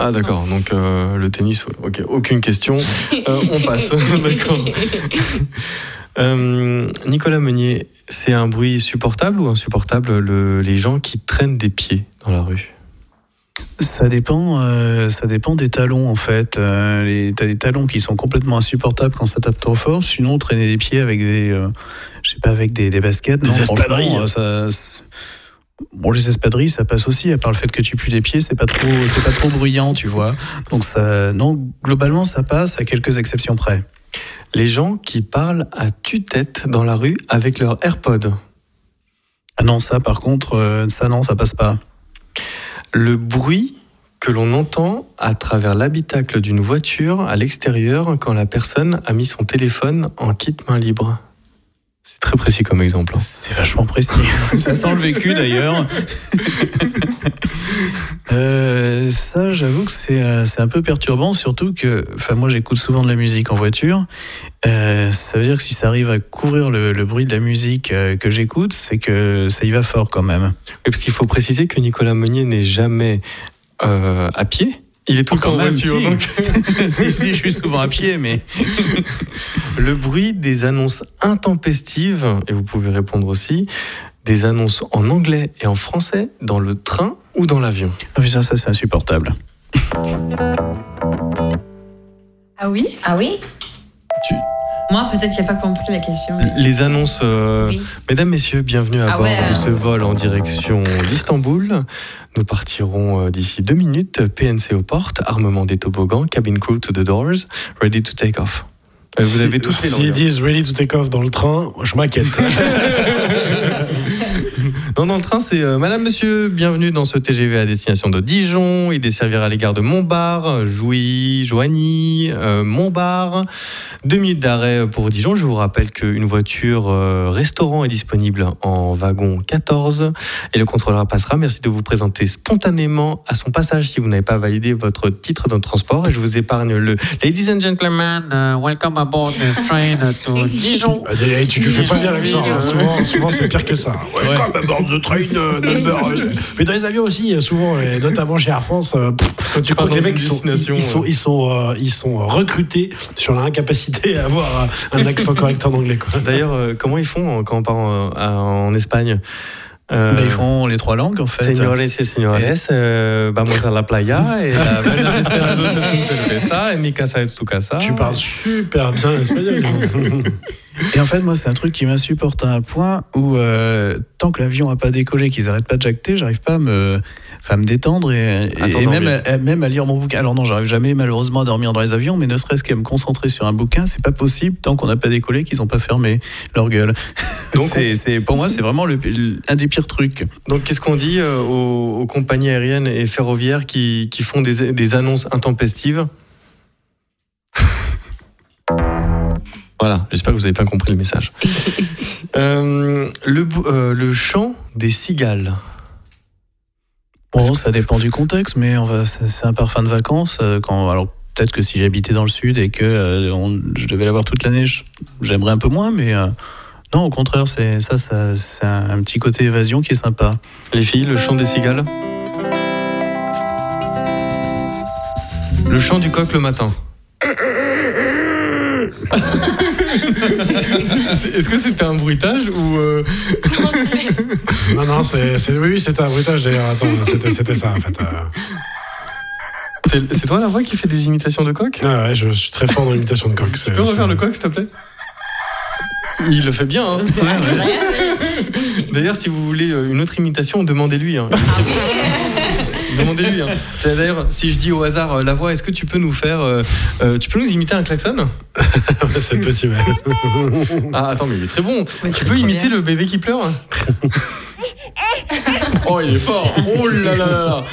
Ah d'accord, donc euh, le tennis, ok, aucune question, Euh, on passe, d'accord. Euh, Nicolas Meunier, c'est un bruit supportable ou insupportable le- les gens qui traînent des pieds dans la rue? Ça dépend, euh, ça dépend des talons en fait. Euh, les- T'as des talons qui sont complètement insupportables quand ça tape trop fort. Sinon, traîner des pieds avec des, euh, je sais pas, avec des, des baskets. Des non, franchement, euh, ça, bon, les espadrilles, ça passe aussi. À part le fait que tu pues les pieds, c'est pas trop, c'est pas trop bruyant, tu vois. Donc ça, non, globalement, ça passe à quelques exceptions près. Les gens qui parlent à tue-tête dans la rue avec leur AirPod. Ah non, ça, par contre, euh, ça non, ça passe pas. Le bruit que l'on entend à travers l'habitacle d'une voiture à l'extérieur quand la personne a mis son téléphone en kit main libre. C'est très précis comme exemple. hein. C'est vachement précis. ça sent le vécu d'ailleurs. Euh, ça, j'avoue que c'est euh, c'est un peu perturbant, surtout que, enfin, moi, j'écoute souvent de la musique en voiture. Euh, ça veut dire que si ça arrive à couvrir le, le bruit de la musique euh, que j'écoute, c'est que ça y va fort quand même. Oui, parce qu'il faut préciser que Nicolas Meunier n'est jamais euh, à pied. Il est tout le temps en voiture. si. donc si, si, je suis souvent à pied, mais le bruit des annonces intempestives, et vous pouvez répondre aussi, des annonces en anglais et en français dans le train ou dans l'avion. Ah, putain, ça, c'est insupportable. Ah oui? Ah oui? Tu- Moi, peut-être, j'ai pas compris la question. mais- Les annonces, euh, Oui. mesdames, messieurs, bienvenue à Ah bord ouais. de ce vol en direction d'Istanbul. Nous partirons euh, d'ici deux minutes. PNC aux portes, armement des toboggans, cabin crew to the doors, ready to take off. Euh, Vous Si- avez tous les S'ils langues. disent ready to take off dans le train, moi, je m'inquiète. Non, dans le train, c'est euh, Madame, Monsieur, bienvenue dans ce TGV à destination de Dijon. Il desservira les gares de Montbar, Jouy, Joigny, euh, Montbar. Deux minutes d'arrêt pour Dijon. Je vous rappelle qu'une voiture euh, restaurant est disponible en wagon 14 et le contrôleur passera. Merci de vous présenter spontanément à son passage si vous n'avez pas validé votre titre de transport. Et je vous épargne le Ladies and gentlemen, uh, welcome aboard this train to Dijon. Bah, des- tu, tu fais pas bien l'accent. hein. Souvent, souvent c'est pire que ça. Welcome aboard the train euh, number. Mais dans les avions aussi, euh, souvent, et notamment chez Air France, euh, quand tu que les mecs ils sont, ils sont, ils sont, euh, ils sont recrutés sur l'incapacité à avoir un accent correct en anglais. D'ailleurs, comment ils font quand on part en, Espagne? Euh, Bah, ils font les trois langues en fait. Señores y señores, euh, vamos a la playa et la verdad esperando es un cerveza, et mi casa es tu casa. Tu parles super bien espagnol. Et en fait, moi, c'est un truc qui m'insupporte à un point où, euh, tant que l'avion n'a pas décollé, qu'ils n'arrêtent pas de jacter, j'arrive pas à me, à me détendre et, t'endormir. même, à, même à lire mon bouquin. Alors non, j'arrive jamais malheureusement à dormir dans les avions, mais ne serait-ce qu'à me concentrer sur un bouquin, c'est pas possible tant qu'on n'a pas décollé, qu'ils n'ont pas fermé leur gueule. Donc, c'est, pour moi, c'est vraiment le, un des pires trucs. Donc, qu'est-ce qu'on dit euh, aux, aux compagnies aériennes et ferroviaires qui, qui font des, des annonces intempestives? Voilà, j'espère que vous avez bien compris le message. Euh, le, euh, le chant des cigales. Bon, ça dépend du contexte, mais c'est un parfum de vacances. euh, Quand, alors peut-être que si j'habitais dans le sud et que euh, on- je devais l'avoir toute l'année, j'aimerais un peu moins, mais euh, non, au contraire, c'est ça, ça c'est un, un petit côté évasion qui est sympa. Les filles, le chant des cigales? Le chant du coq le matin. C'est- Est-ce que c'était un bruitage ou euh, Non, non, c'est, oui, oui, c'était un bruitage d'ailleurs. Attends, c'était, ça en fait. euh. c'est toi la voix qui fait des imitations de coq? Ouais, ouais, je suis très fort dans l'imitation de coq. Tu peux refaire le coq s'il te plaît? Il le fait bien. hein. D'ailleurs, si vous voulez euh, une autre imitation, demandez-lui. hein. Demandez-lui. hein. D'ailleurs, si je dis au hasard euh, la voix, est-ce que tu peux nous faire, euh, euh, tu peux nous imiter un klaxon? C'est possible. Ah attends, mais il est très bon. Mais Tu peux imiter bien. le bébé qui pleure? Oh, il est fort. Oh là là là là.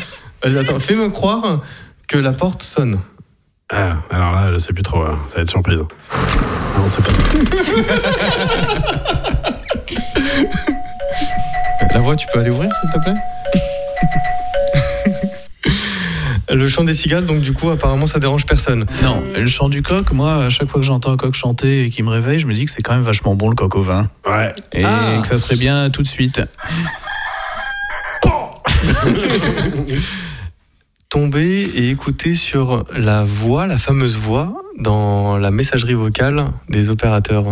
Vas-y, attends, fais-me croire que la porte sonne. Ah, alors là, je sais plus trop. hein. Ça va être surprise. Non, c'est pas. La voix, tu peux aller ouvrir, s'il te plaît? Le chant des cigales, donc du coup, apparemment, ça dérange personne. Non, le chant du coq, moi, à chaque fois que j'entends un coq chanter et qu'il me réveille, je me dis que c'est quand même vachement bon le coq au vin. Ouais. Et Ah. que ça serait bien tout de suite. Tomber et écouter sur la voix, la fameuse voix, dans la messagerie vocale des opérateurs.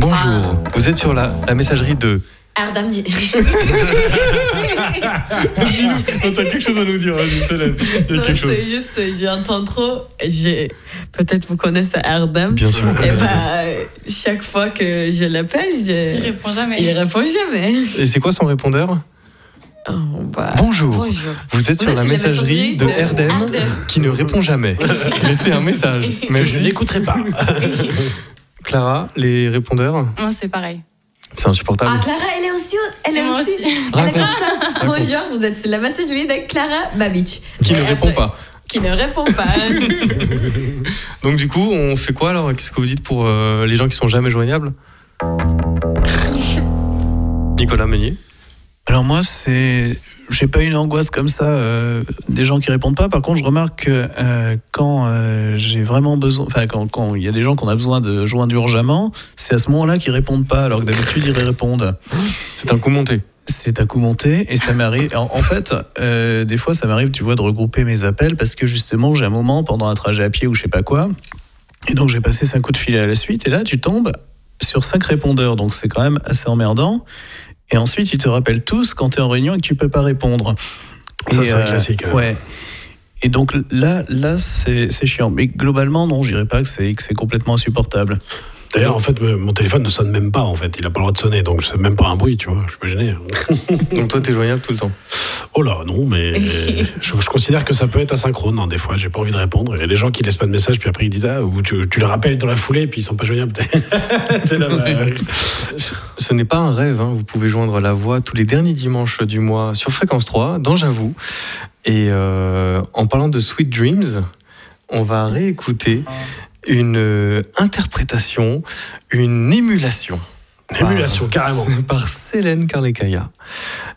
Bonjour, vous êtes sur la, la messagerie de. Ardam dit. T'as quelque chose à nous dire. Il y a Non, quelque chose. c'est juste, j'entends trop. J'ai peut-être vous connaissez Ardam. Bien sûr. Et bah, chaque fois que je l'appelle, Il je... répond jamais. il répond jamais. Et c'est quoi son répondeur? Oh, bah, Bonjour. Bonjour. Vous êtes sur la messagerie de RDM qui ne répond jamais. Laissez un message. Que je Merci. n'écouterai pas. Clara, les répondeurs, Moi, c'est pareil. C'est insupportable. Ah, Clara, elle est aussi. Elle est Moi aussi. aussi. Elle est comme ça. Bonjour, vous êtes la messagerie de Clara Babich. Qui ne répond pas. Qui ne répond pas. Donc du coup, on fait quoi alors? Qu'est-ce que vous dites pour euh, les gens qui sont jamais joignables? Nicolas Meunier Alors moi, c'est, j'ai pas une angoisse comme ça euh, des gens qui répondent pas. Par contre, je remarque que euh, quand euh, j'ai vraiment besoin, enfin quand quand il y a des gens qu'on a besoin de joindre urgemment, c'est à ce moment-là qu'ils répondent pas, alors que d'habitude ils répondent. C'est un coup monté. C'est à coup monté et ça m'arrive. En, en fait, des fois, ça m'arrive, tu vois, de regrouper mes appels parce que justement, j'ai un moment pendant un trajet à pied ou je sais pas quoi, et donc j'ai passé cinq coups de fil à la suite et là, tu tombes sur cinq répondeurs, donc c'est quand même assez emmerdant. Et ensuite, ils te rappellent tous quand tu es en réunion et que tu peux pas répondre. Ça, c'est un classique, ouais. Ouais. Et donc là, là, c'est c'est chiant. Mais globalement, non, je dirais pas que c'est complètement insupportable. D'ailleurs, en fait, mon téléphone ne sonne même pas, en fait. Il a pas le droit de sonner, donc c'est même pas un bruit, tu vois. Je suis pas gêné. Donc toi, t'es joignable tout le temps. Oh là, non, mais je, je considère que ça peut être asynchrone, hein, des fois. J'ai pas envie de répondre. Il y a des gens qui laissent pas de message, puis après ils disent Ah, ou tu, tu les rappelles dans la foulée, puis ils sont pas joignables. C'est là, bah, Ce n'est pas un rêve, hein. vous pouvez joindre la voix tous les derniers dimanches du mois sur Fréquence 3, dans J'avoue. Et euh, en parlant de Sweet Dreams, on va réécouter une euh, interprétation, une émulation. Émulation, Par- carrément. Par Célène Carlecaya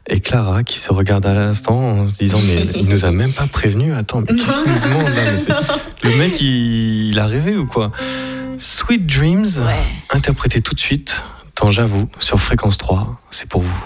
et Clara qui se regardent à l'instant en se disant Mais il nous a même pas prévenu. Attends, mais qu'est-ce qu'il nous demande là Mais c'est- Le mec, il, il a rêvé ou quoi? Sweet Dreams, interprété tout de suite dans J'avoue sur Fréquence 3. C'est pour vous.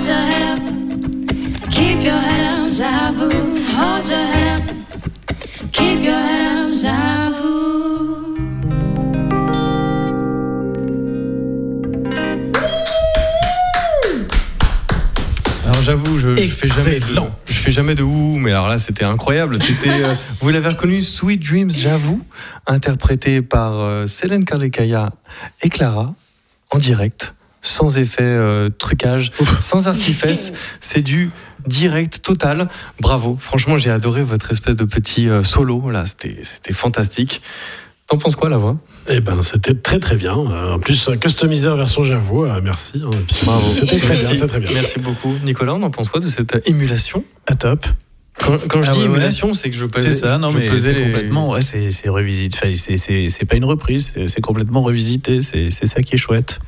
Hold your head up. Keep your head up, j'avoue. Hold your head up. Keep your head up, j'avoue. Alors j'avoue, je, je fais jamais de, je fais jamais de ouh, mais alors là c'était incroyable. C'était, euh, vous l'avez reconnu, Sweet Dreams, j'avoue, interprété par euh, Célène Carlecaya et Clara en direct, sans effet euh, trucage, sans artifice. C'est du direct total. Bravo. Franchement, j'ai adoré votre espèce de petit euh, solo là. C'était, c'était fantastique. T'en penses quoi la voix? Eh ben, c'était très très bien. Euh, En plus, customisé en version j'avoue. euh, merci. hein. Puis, C'était très bien, Merci. c'était très bien. Merci beaucoup. Nicolas, on en pense quoi de cette émulation? À top. Quand, quand je Ah dis ouais, ouais. émulation, c'est que je pesais, ça, non je mais c'est les- complètement, ouais, c'est revisité. Enfin, c'est- pas une reprise, c'est- complètement revisité. C'est ça qui est chouette.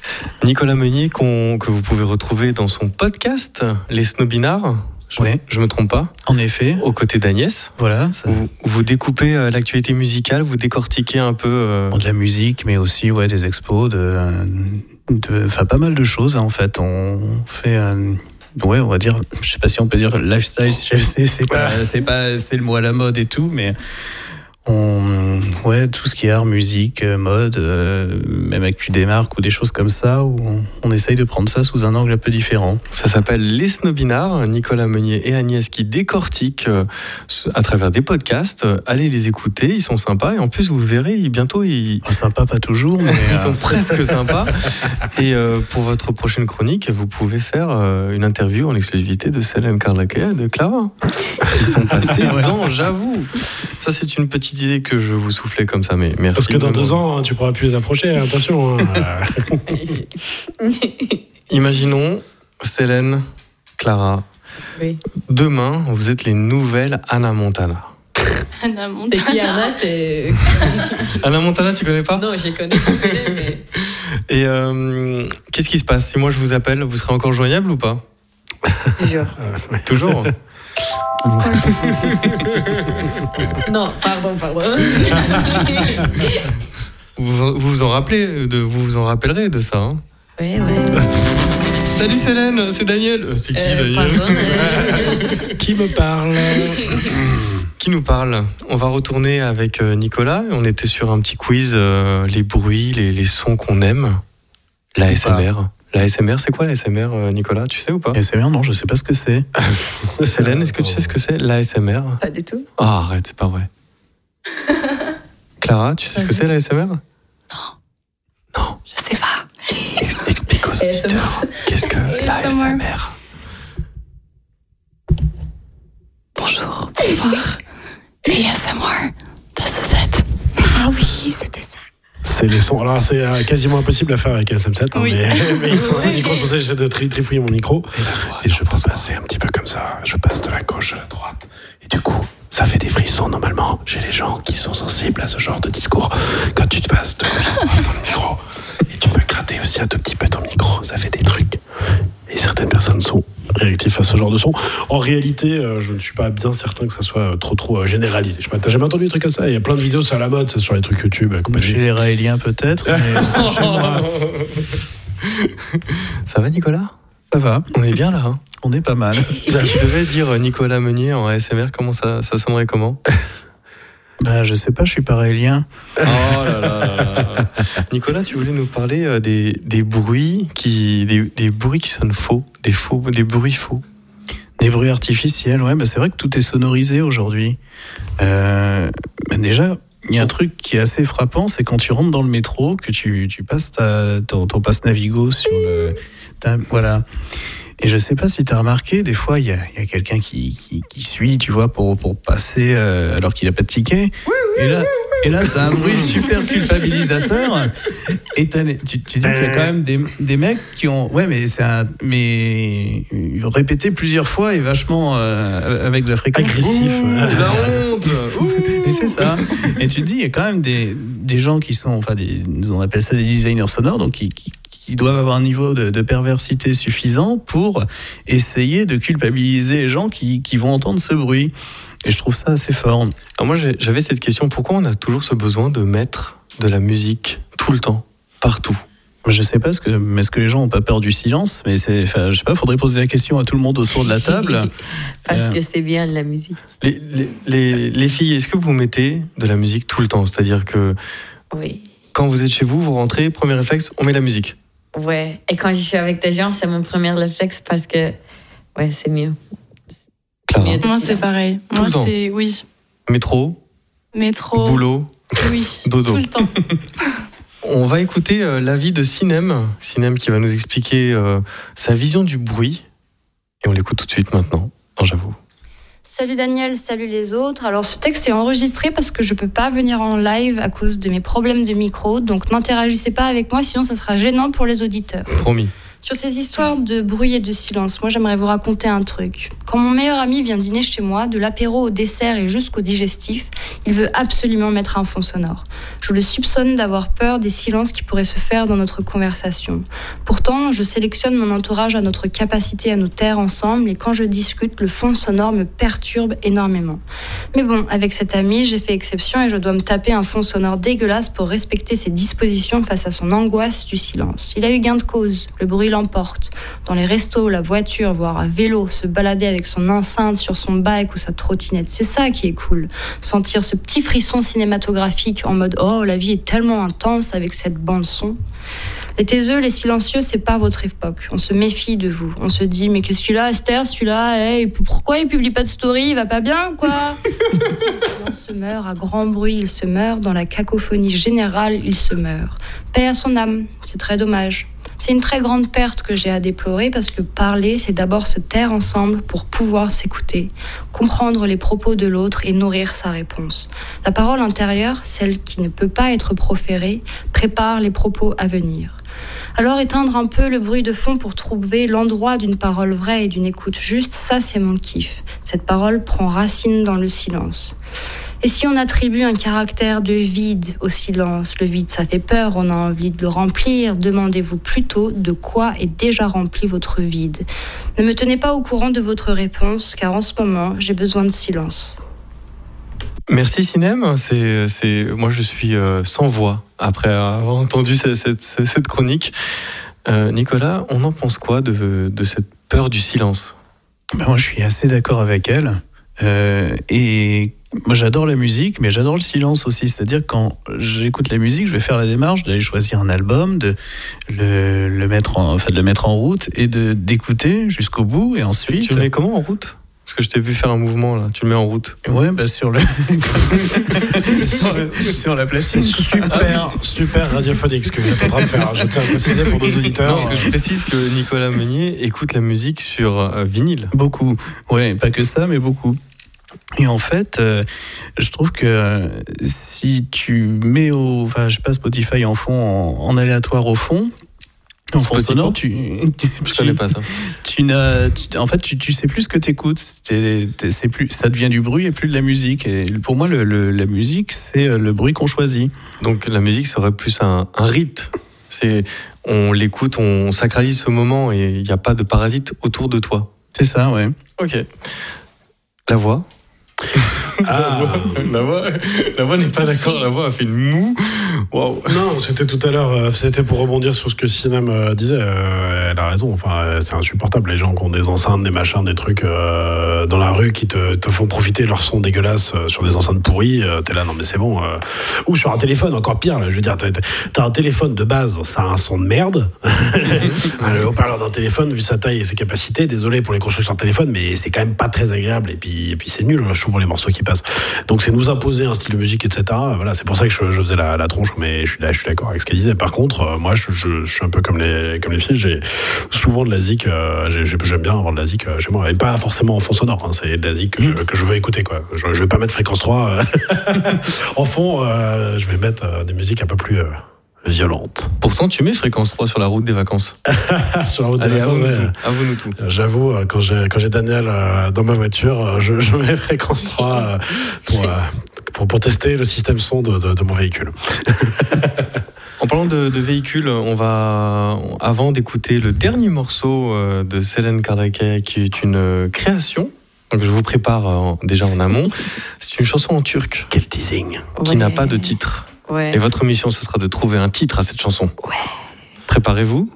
Nicolas Meunier, que vous pouvez retrouver dans son podcast, Les Snobinards. Je, Ouais. je me trompe pas. En effet, Aux côtés d'Agnès. voilà. ça- Vous, vous découpez euh, l'actualité musicale, vous décortiquez un peu. euh, de la musique, mais aussi ouais, des expos, de, de, pas mal de choses hein, en fait. On fait, un- ouais, on va dire, je sais pas si on peut dire lifestyle, c'est pas, c'est pas, c'est le mot à la mode et tout, mais on, ouais, tout ce qui est art, musique, euh, mode, euh, même actu des marques ou des choses comme ça, où on, on essaye de prendre ça sous un angle un peu différent. Ça s'appelle Les Snobinards. Nicolas Meunier et Agnès qui décortiquent euh, à travers des podcasts. Allez les écouter, ils sont sympas. Et en plus, vous verrez, ils- bientôt, ils, Pas sympa, pas toujours, mais ils sont presque sympas. Et euh, pour votre prochaine chronique, vous pouvez faire euh, une interview en exclusivité de Selem Carlacaya et de Clara, qui sont passés Ouais. dans J'avoue. Ça, c'est une petite idée que je vous soufflais comme ça, mais merci. Parce que dans deux ans, hein, tu pourras plus les approcher. hein, Attention. hein. Imaginons Célène, Clara, Oui. demain, vous êtes les nouvelles Anna Montana. Anna C'est qui Montana. Anna C'est. Anna Montana, tu connais pas? Non, j'ai connais, je connais, mais. Et euh, qu'est-ce qui se passe? Si moi je vous appelle, vous serez encore joignable ou pas? Toujours. Toujours? Non, pardon, pardon. vous, vous vous en rappelez de, Vous vous en rappellerez de ça hein Ouais, ouais. Salut Célène, c'est Daniel. Euh, C'est qui Euh, Daniel pardon. euh, Qui me parle? Qui nous parle? On va retourner avec Nicolas. On était sur un petit quiz, euh, les bruits, les, les sons qu'on aime. La SMR. La SMR, c'est quoi la SMR, euh, Nicolas Tu sais ou pas SMR, non, je sais pas ce que c'est. Célène, est-ce que tu sais ce que c'est la SMR Pas du tout. Ah, arrête, c'est pas vrai. Clara, tu sais ce que c'est la SMR Je sais pas. Ex- Explique aux auditeurs. Qu'est-ce que la. SMR Bonjour, bonsoir. ASMR. Das ist it. Ah oui, c'était ça. C'est les sons. Alors, c'est euh, quasiment impossible à faire avec un SM7, hein, Oui. mais, mais il faut un micro. J'essaie de tri- trifouiller mon micro. Et je peux passer un petit peu comme ça. Je passe de la gauche à la droite. Et du coup, ça fait des frissons normalement chez les gens qui sont sensibles à ce genre de discours. Quand tu te passes de gauche à droite dans le micro, et tu peux gratter aussi un tout petit peu ton micro, ça fait des trucs. Et certaines personnes sont réactifs à ce genre de son. En réalité, euh, je ne suis pas bien certain que ça soit euh, trop trop euh, généralisé. Je sais pas, t'as jamais entendu des trucs comme ça Il y a plein de vidéos, c'est à la mode, c'est sur les trucs YouTube. Chez les Raéliens, peut-être, mais chez moi, Ça va, Nicolas? Ça va. On est bien là. Hein? On est pas mal. si tu devais dire Nicolas Meunier en ASMR, comment ça, ça sonnerait comment? Bah, je sais pas, je suis pas Raélien. Oh là là là là. Nicolas, tu voulais nous parler euh, des, des bruits qui des, des bruits qui sonnent faux, des faux, des bruits faux. Des bruits artificiels, ouais, bah c'est vrai que tout est sonorisé aujourd'hui. Euh, bah déjà, il y a un truc qui est assez frappant, c'est quand tu rentres dans le métro, que tu, tu passes ta- ton, ton passe Navigo sur le. ta- voilà. Et je sais pas si tu as remarqué, des fois, il y a, il y a quelqu'un qui, qui, qui suit, tu vois, pour, pour passer euh, alors qu'il n'a pas de ticket. et là, et là tu as un bruit super culpabilisateur. Et t'as les- tu, tu dis qu'il y a quand même des, des mecs qui ont. Ouais, mais c'est un. Mais. Répété plusieurs fois et vachement. euh, avec de la fréquence. Agressif. Ouh, La honte et c'est ça. Et tu te dis, il y a quand même des, des gens qui sont, enfin, des, on appelle ça des designers sonores, donc qui, qui, qui doivent avoir un niveau de, de perversité suffisant pour essayer de culpabiliser les gens qui, qui vont entendre ce bruit. Et je trouve ça assez fort. Alors moi j'avais cette question, pourquoi on a toujours ce besoin de mettre de la musique tout le temps, partout? Je sais pas, est-ce que, est-ce que les gens ont pas peur du silence Mais c'est, enfin, je sais pas, faudrait poser la question à tout le monde autour de la table. Parce Euh. que c'est bien la musique. les, les, les- les filles, est-ce que vous mettez de la musique tout le temps? C'est-à-dire que Oui. quand vous êtes chez vous, vous rentrez, premier réflexe, on met la musique. Ouais. Et quand je suis avec des gens, c'est mon premier réflexe parce que. Ouais, c'est mieux. Mieux Moi, c'est pareil. Tout Moi, c'est oui. métro, Métro. boulot, Oui. dodo. Tout le temps. On va écouter euh, l'avis de Sinem, Sinem qui va nous expliquer euh, sa vision du bruit. Et on l'écoute tout de suite maintenant. Non, j'avoue. Salut Daniel, salut les autres. Alors ce texte est enregistré parce que je peux pas venir en live à cause de mes problèmes de micro, donc n'interagissez pas avec moi sinon ça sera gênant pour les auditeurs. Promis. Sur ces histoires de bruit et de silence, moi j'aimerais vous raconter un truc. Quand mon meilleur ami vient dîner chez moi, de l'apéro au dessert et jusqu'au digestif, il veut absolument mettre un fond sonore. Je le soupçonne d'avoir peur des silences qui pourraient se faire dans notre conversation. Pourtant, je sélectionne mon entourage à notre capacité à nous taire ensemble et quand je discute, le fond sonore me perturbe énormément. Mais bon, avec cet ami, j'ai fait exception et je dois me taper un fond sonore dégueulasse pour respecter ses dispositions face à son angoisse du silence. Il a eu gain de cause, le bruit l'emporte. Dans les restos, la voiture, voire à vélo, se balader avec son enceinte sur son bike ou sa trottinette, c'est ça qui est cool. Sentir ce petit frisson cinématographique en mode oh la vie est tellement intense avec cette bande son. Les taiseux, les silencieux, c'est pas votre époque. On se méfie de vous. On se dit, mais qu'est-ce qu'il a, Esther, celui-là? Hey, Pourquoi il publie pas de story? Il va pas bien, quoi? Le silence se meurt à grand bruit, il se meurt. Dans la cacophonie générale, il se meurt. Paix à son âme. C'est très dommage. C'est une très grande perte que j'ai à déplorer parce que parler, c'est d'abord se taire ensemble pour pouvoir s'écouter, comprendre les propos de l'autre et nourrir sa réponse. La parole intérieure, celle qui ne peut pas être proférée, prépare les propos à venir. Alors éteindre un peu le bruit de fond pour trouver l'endroit d'une parole vraie et d'une écoute juste, ça c'est mon kiff. Cette parole prend racine dans le silence. Et si on attribue un caractère de vide au silence, le vide ça fait peur, on a envie de le remplir, demandez-vous plutôt de quoi est déjà rempli votre vide. Ne me tenez pas au courant de votre réponse, car en ce moment, j'ai besoin de silence. Merci Cinem, c'est, c'est, moi je suis euh, sans voix après avoir entendu cette, cette- cette chronique. Euh, Nicolas, on en pense quoi de, de cette peur du silence? Ben, moi, je suis assez d'accord avec elle. Euh, et moi, j'adore la musique, mais j'adore le silence aussi. C'est-à-dire, quand j'écoute la musique, je vais faire la démarche d'aller choisir un album, de le, le mettre, en, enfin, de le mettre en route et de d'écouter jusqu'au bout. Et ensuite. Tu le mets comment en route? Parce que je t'ai vu faire un mouvement là, tu le mets en route. Ouais, bah sur le. sur, le- sur la platine. Super, super radiophonique ce que vous êtes en train de faire. Je tiens à préciser pour nos auditeurs. Non, parce que je précise que Nicolas Meunier écoute la musique sur euh, vinyle. Beaucoup. Ouais, pas que ça, mais beaucoup. Et en fait, euh, je trouve que euh, si tu mets au, enfin, je sais pas Spotify en fond, en, en aléatoire au fond, en fond sonore, tu, tu, Je connais pas ça. tu n'as, tu- en fait, tu, tu sais plus ce que t'écoutes. T'es- t'es- c'est plus, ça devient du bruit et plus de la musique. Et pour moi, le- le- la musique, c'est euh, le bruit qu'on choisit. Donc la musique serait plus un, un rite. C'est, on l'écoute, on sacralise ce moment et il n'y a pas de parasite autour de toi. C'est ça, ouais. Ok. La voix Ah. La voix, la voix n'est pas d'accord, la voix a fait une moue. Non, c'était tout à l'heure, euh, c'était pour rebondir sur ce que Sinem euh, disait. euh, elle a raison, enfin, c'est insupportable, les gens qui ont des enceintes, des machins, des trucs euh, dans la rue qui te, te font profiter de leur son dégueulasse sur des enceintes pourries. T'es là, non mais c'est bon. Ou sur un téléphone, encore pire, là, je veux dire, t'as un téléphone de base, ça a un son de merde. le haut-parleur d'un téléphone, vu sa taille et ses capacités, désolé pour les constructeurs de téléphone, mais c'est quand même pas très agréable. Et puis, et puis c'est nul, je trouve, les morceaux qui passent. Donc c'est nous imposer un style de musique, etc. Voilà, c'est pour ça que je, je faisais la, la mais je suis, là, je suis d'accord avec ce qu'elle disait. Par contre, euh, moi, je, je- je suis un peu comme les, comme les filles, j'ai souvent de la zik, euh, j'ai- j'ai- j'aime bien avoir de la zik euh, chez moi, et pas forcément en fond sonore, hein, c'est de la zik que, je, que je veux écouter. Quoi. Je, vais pas mettre fréquence 3 euh, en fond, je vais mettre des musiques un peu plus violentes. Pourtant, tu mets fréquence 3 sur la route des vacances. Sur la route des vacances, avoue-nous tout. Avoue-nous tout. J'avoue, euh, quand j'ai quand j'ai Daniel euh, dans ma voiture, euh, je, je mets fréquence 3 euh, pour, pour, pour tester le système son de, de- de mon véhicule. En parlant de, de véhicules, on va, avant d'écouter le dernier morceau de Selen Kardakaya, qui est une création, donc je vous prépare déjà en amont, c'est une chanson en turc Quel teasing qui Ouais. n'a pas de titre. Ouais. Et votre mission, ce sera de trouver un titre à cette chanson. Préparez-vous.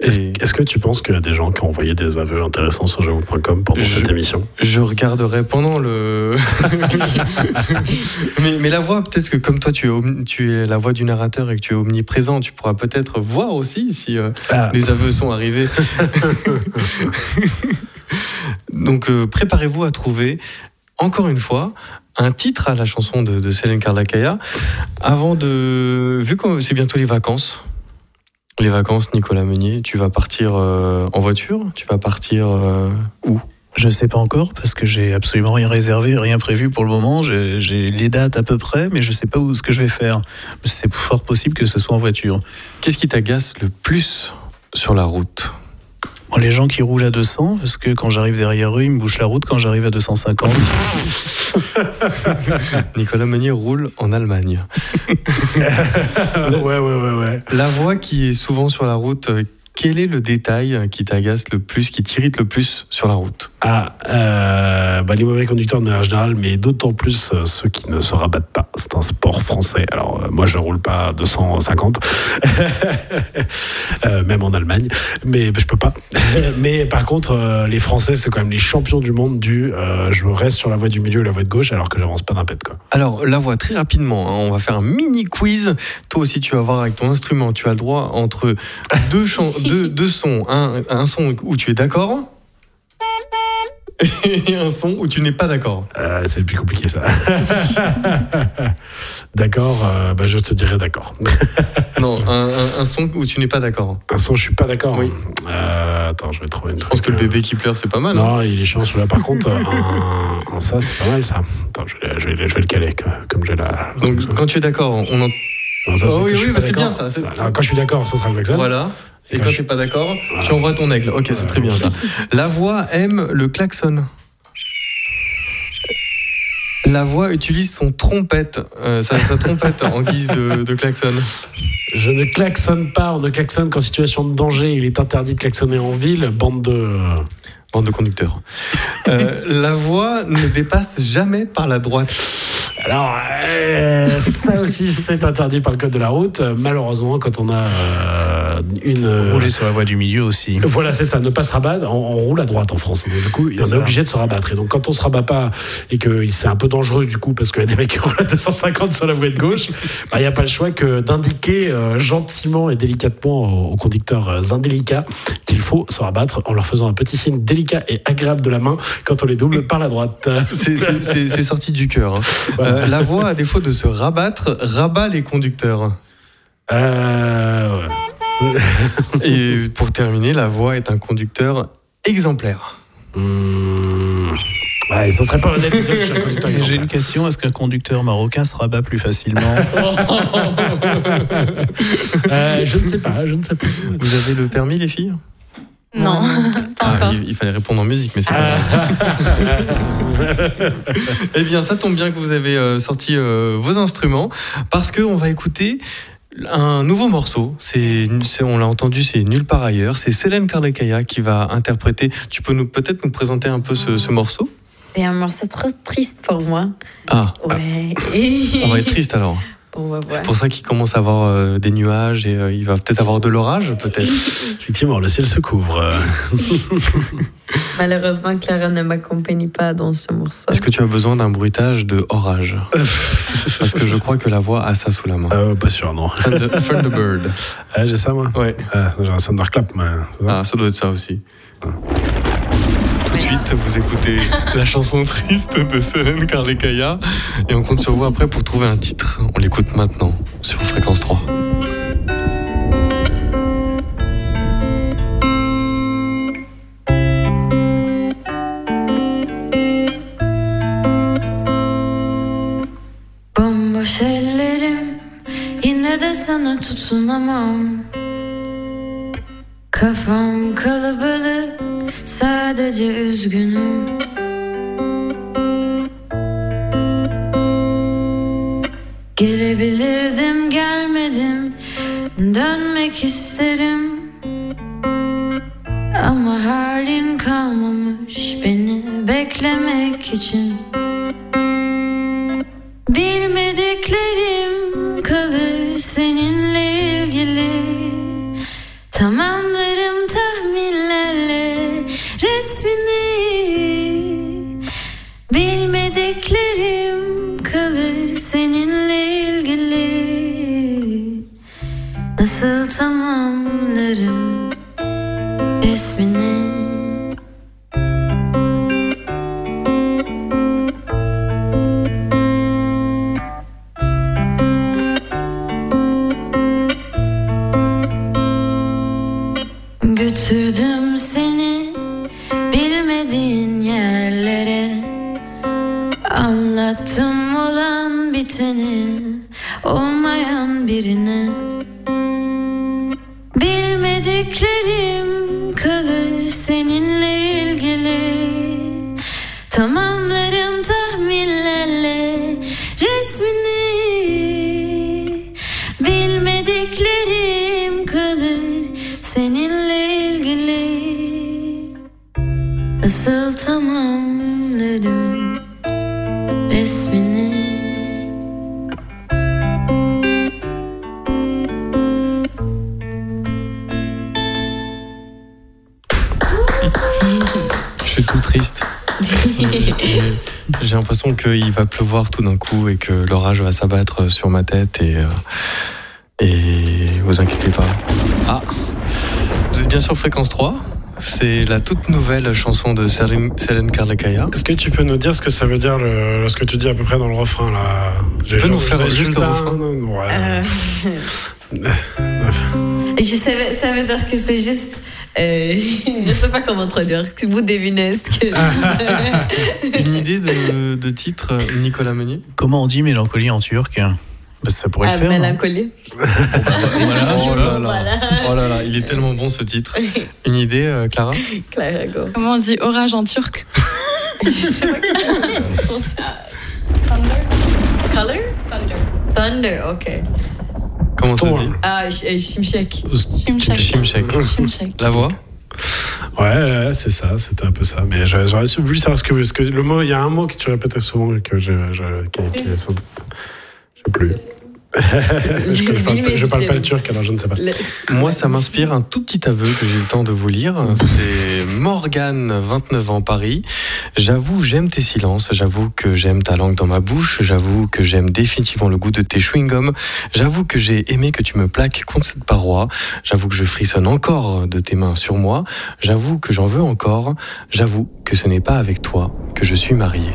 Est-ce Et que tu penses qu'il y a des gens qui ont envoyé des aveux intéressants sur j'avoue.com pendant Je- cette émission? je regarderai pendant le. mais, mais la voix, peut-être que comme toi, tu es, omni- tu es la voix du narrateur et que tu es omniprésent, tu pourras peut-être voir aussi si euh, Ah. les aveux sont arrivés. Donc euh, préparez-vous à trouver, encore une fois, un titre à la chanson de, de Selene Karlakaya. Avant de. Vu que c'est bientôt les vacances. Les vacances, Nicolas Meunier, tu vas partir euh, en voiture? Tu vas partir euh, où? Je sais pas encore parce que j'ai absolument rien réservé, rien prévu pour le moment. J'ai les dates à peu près, mais je sais pas où ce que je vais faire. C'est fort possible que ce soit en voiture. Qu'est-ce qui t'agace le plus sur la route? Bon, les gens qui roulent à 200, parce que quand j'arrive derrière eux, ils me bouchent la route quand j'arrive à 250. Nicolas Meunier roule en Allemagne. Ouais, ouais, ouais, ouais. La voix qui est souvent sur la route, euh, quel est le détail qui t'agace le plus, qui t'irrite le plus sur la route? Ah, euh, bah, les mauvais conducteurs de manière générale, mais d'autant plus euh, ceux qui ne se rabattent pas. C'est un sport français. Alors, euh, moi, je roule pas à 250, Euh, même en Allemagne, mais bah, je peux pas. mais par contre, euh, les Français, c'est quand même les champions du monde du euh, je reste sur la voie du milieu et la voie de gauche alors que j'avance pas d'un pet. Quoi. Alors, la voix, très rapidement, hein, on va faire un mini quiz. Toi aussi, tu vas voir avec ton instrument, tu as le droit entre deux, deux, deux sons. Un, un son où tu es d'accord et un son où tu n'es pas d'accord. Euh, c'est le plus compliqué, ça. d'accord, euh, bah, je te dirais d'accord. Non, un, un- un son où tu n'es pas d'accord. Un son, je suis pas d'accord. Oui. Euh, attends, je vais trouver une Je pense que le bébé qui pleure, c'est pas mal. hein. Non, il est chiant celui-là. Par contre, un, un ça, c'est pas mal ça. Attends, je vais, je vais- je vais le caler comme j'ai la. Donc, quand tu es d'accord, on en... Non, ça, Oh que oui, oui, bah, c'est bien ça. quand je suis d'accord, ce sera le. Voilà. Et Quand je- t'es pas d'accord, tu envoies ton aigle. Ok, c'est très bien ça. La voix aime le klaxon. La voix utilise son trompette, euh, sa, sa trompette en guise de, de klaxon. Je ne klaxonne pas, on ne klaxonne qu'en situation de danger. Il est interdit de klaxonner en ville, bande de. Bande de conducteurs. Euh, la voix ne dépasse jamais par la droite. Alors, euh, ça aussi, c'est interdit par le code de la route. Malheureusement, quand on a euh, une. Rouler sur la voie du milieu aussi. Voilà, c'est ça, ne pas se rabattre. On, on roule à droite en France. Donc, du coup, on est obligé de se rabattre. Et donc, quand on se rabat pas et que c'est un peu dangereux, du coup, parce qu'il y a des mecs qui roulent à 250 sur la voie de gauche, bah, il n'y a pas le choix que d'indiquer euh, gentiment et délicatement aux, aux conducteurs indélicats qu'il faut se rabattre en leur faisant un petit signe délicat et agréable de la main quand on les double par la droite. C'est sorti du cœur. hein. Euh, la voix, à défaut de se rabattre, rabat les conducteurs. Euh, ouais. Et pour terminer, la voix est un conducteur exemplaire. Hmm. Ouais, ça serait pas honnête un J'ai une question est-ce qu'un conducteur marocain se rabat plus facilement Euh, je ne sais pas, je ne sais pas. Vous avez le permis, les filles? Non, pas Ah, encore. il, il fallait répondre en musique, mais c'est pas grave. Eh bien, ça tombe bien que vous avez euh, sorti euh, vos instruments, parce qu'on va écouter un nouveau morceau. C'est, c'est- on l'a entendu, c'est nulle part ailleurs. C'est Célène Carlecaya qui va interpréter. Tu peux nous peut-être nous présenter un peu ce, ce morceau? C'est un morceau trop triste pour moi. Ah, Ouais. on va être triste alors. C'est pour ça qu'il commence à avoir euh, des nuages et euh, il va peut-être avoir de l'orage, peut-être. Effectivement, le ciel se couvre. Malheureusement, Clara ne m'accompagne pas dans ce morceau. Est-ce que tu as besoin d'un bruitage de orage? Parce que je crois que la voix a ça sous la main. Euh, pas sûr, non. Thunderbird. Ah, j'ai ça, moi? Ouais. Ah, j'ai un Thunderclap, mais... ça Ah, ça doit être ça aussi. 18, vous écoutez la chanson triste de Solène Carlecaya et on compte sur vous après pour trouver un titre. On l'écoute maintenant sur Fréquence 3. sadece üzgünüm J'ai- J'ai l'impression qu'il va pleuvoir tout d'un coup et que l'orage va s'abattre sur ma tête et, euh, et vous inquiétez pas. Ah, vous êtes bien sur Fréquence 3 c'est la toute nouvelle chanson de Selene, Selene Carlecaya. Est-ce que tu peux nous dire ce que ça veut dire, le, ce que tu dis à peu près dans le refrain là? Tu peux nous faire juste le refrain? Ouais. Euh, je savais, ça veut dire que c'est juste. euh, je sais pas comment traduire. Si vous devinez ce que. Une idée de, de titre, Nicolas Meunier? Comment on dit mélancolie en turc? Ça pourrait Ah, le faire. hein. mélancolie. Voilà, sais oh, pas. là là. oh là là, il est tellement bon ce titre. Une idée, euh, Clara? Clara, go. Comment on dit orage en turc? Je sais pas que c'est. Thunder. Color? Thunder. Thunder, ok. Comment ça se Storm. dit? Ah, euh, Shimshek. Shimshek. Shimshek. La voix? Ouais, ouais, c'est ça, c'était un peu ça. Mais j'aurais j'aurais voulu savoir ce que, ce que le mot. Il y a un mot que tu répétais souvent et que je, je, qui, qui est sans doute. Je sais plus. je, je parle, je parle pas le turc, alors je ne sais pas. Moi, ça m'inspire un tout petit aveu que j'ai eu le temps de vous lire. C'est Morgane, 29 ans, Paris. J'avoue, j'aime tes silences. J'avoue que j'aime ta langue dans ma bouche. J'avoue que j'aime définitivement le goût de tes chewing-gums. J'avoue que j'ai aimé que tu me plaques contre cette paroi. J'avoue que je frissonne encore de tes mains sur moi. J'avoue que j'en veux encore. J'avoue que ce n'est pas avec toi que je suis marié.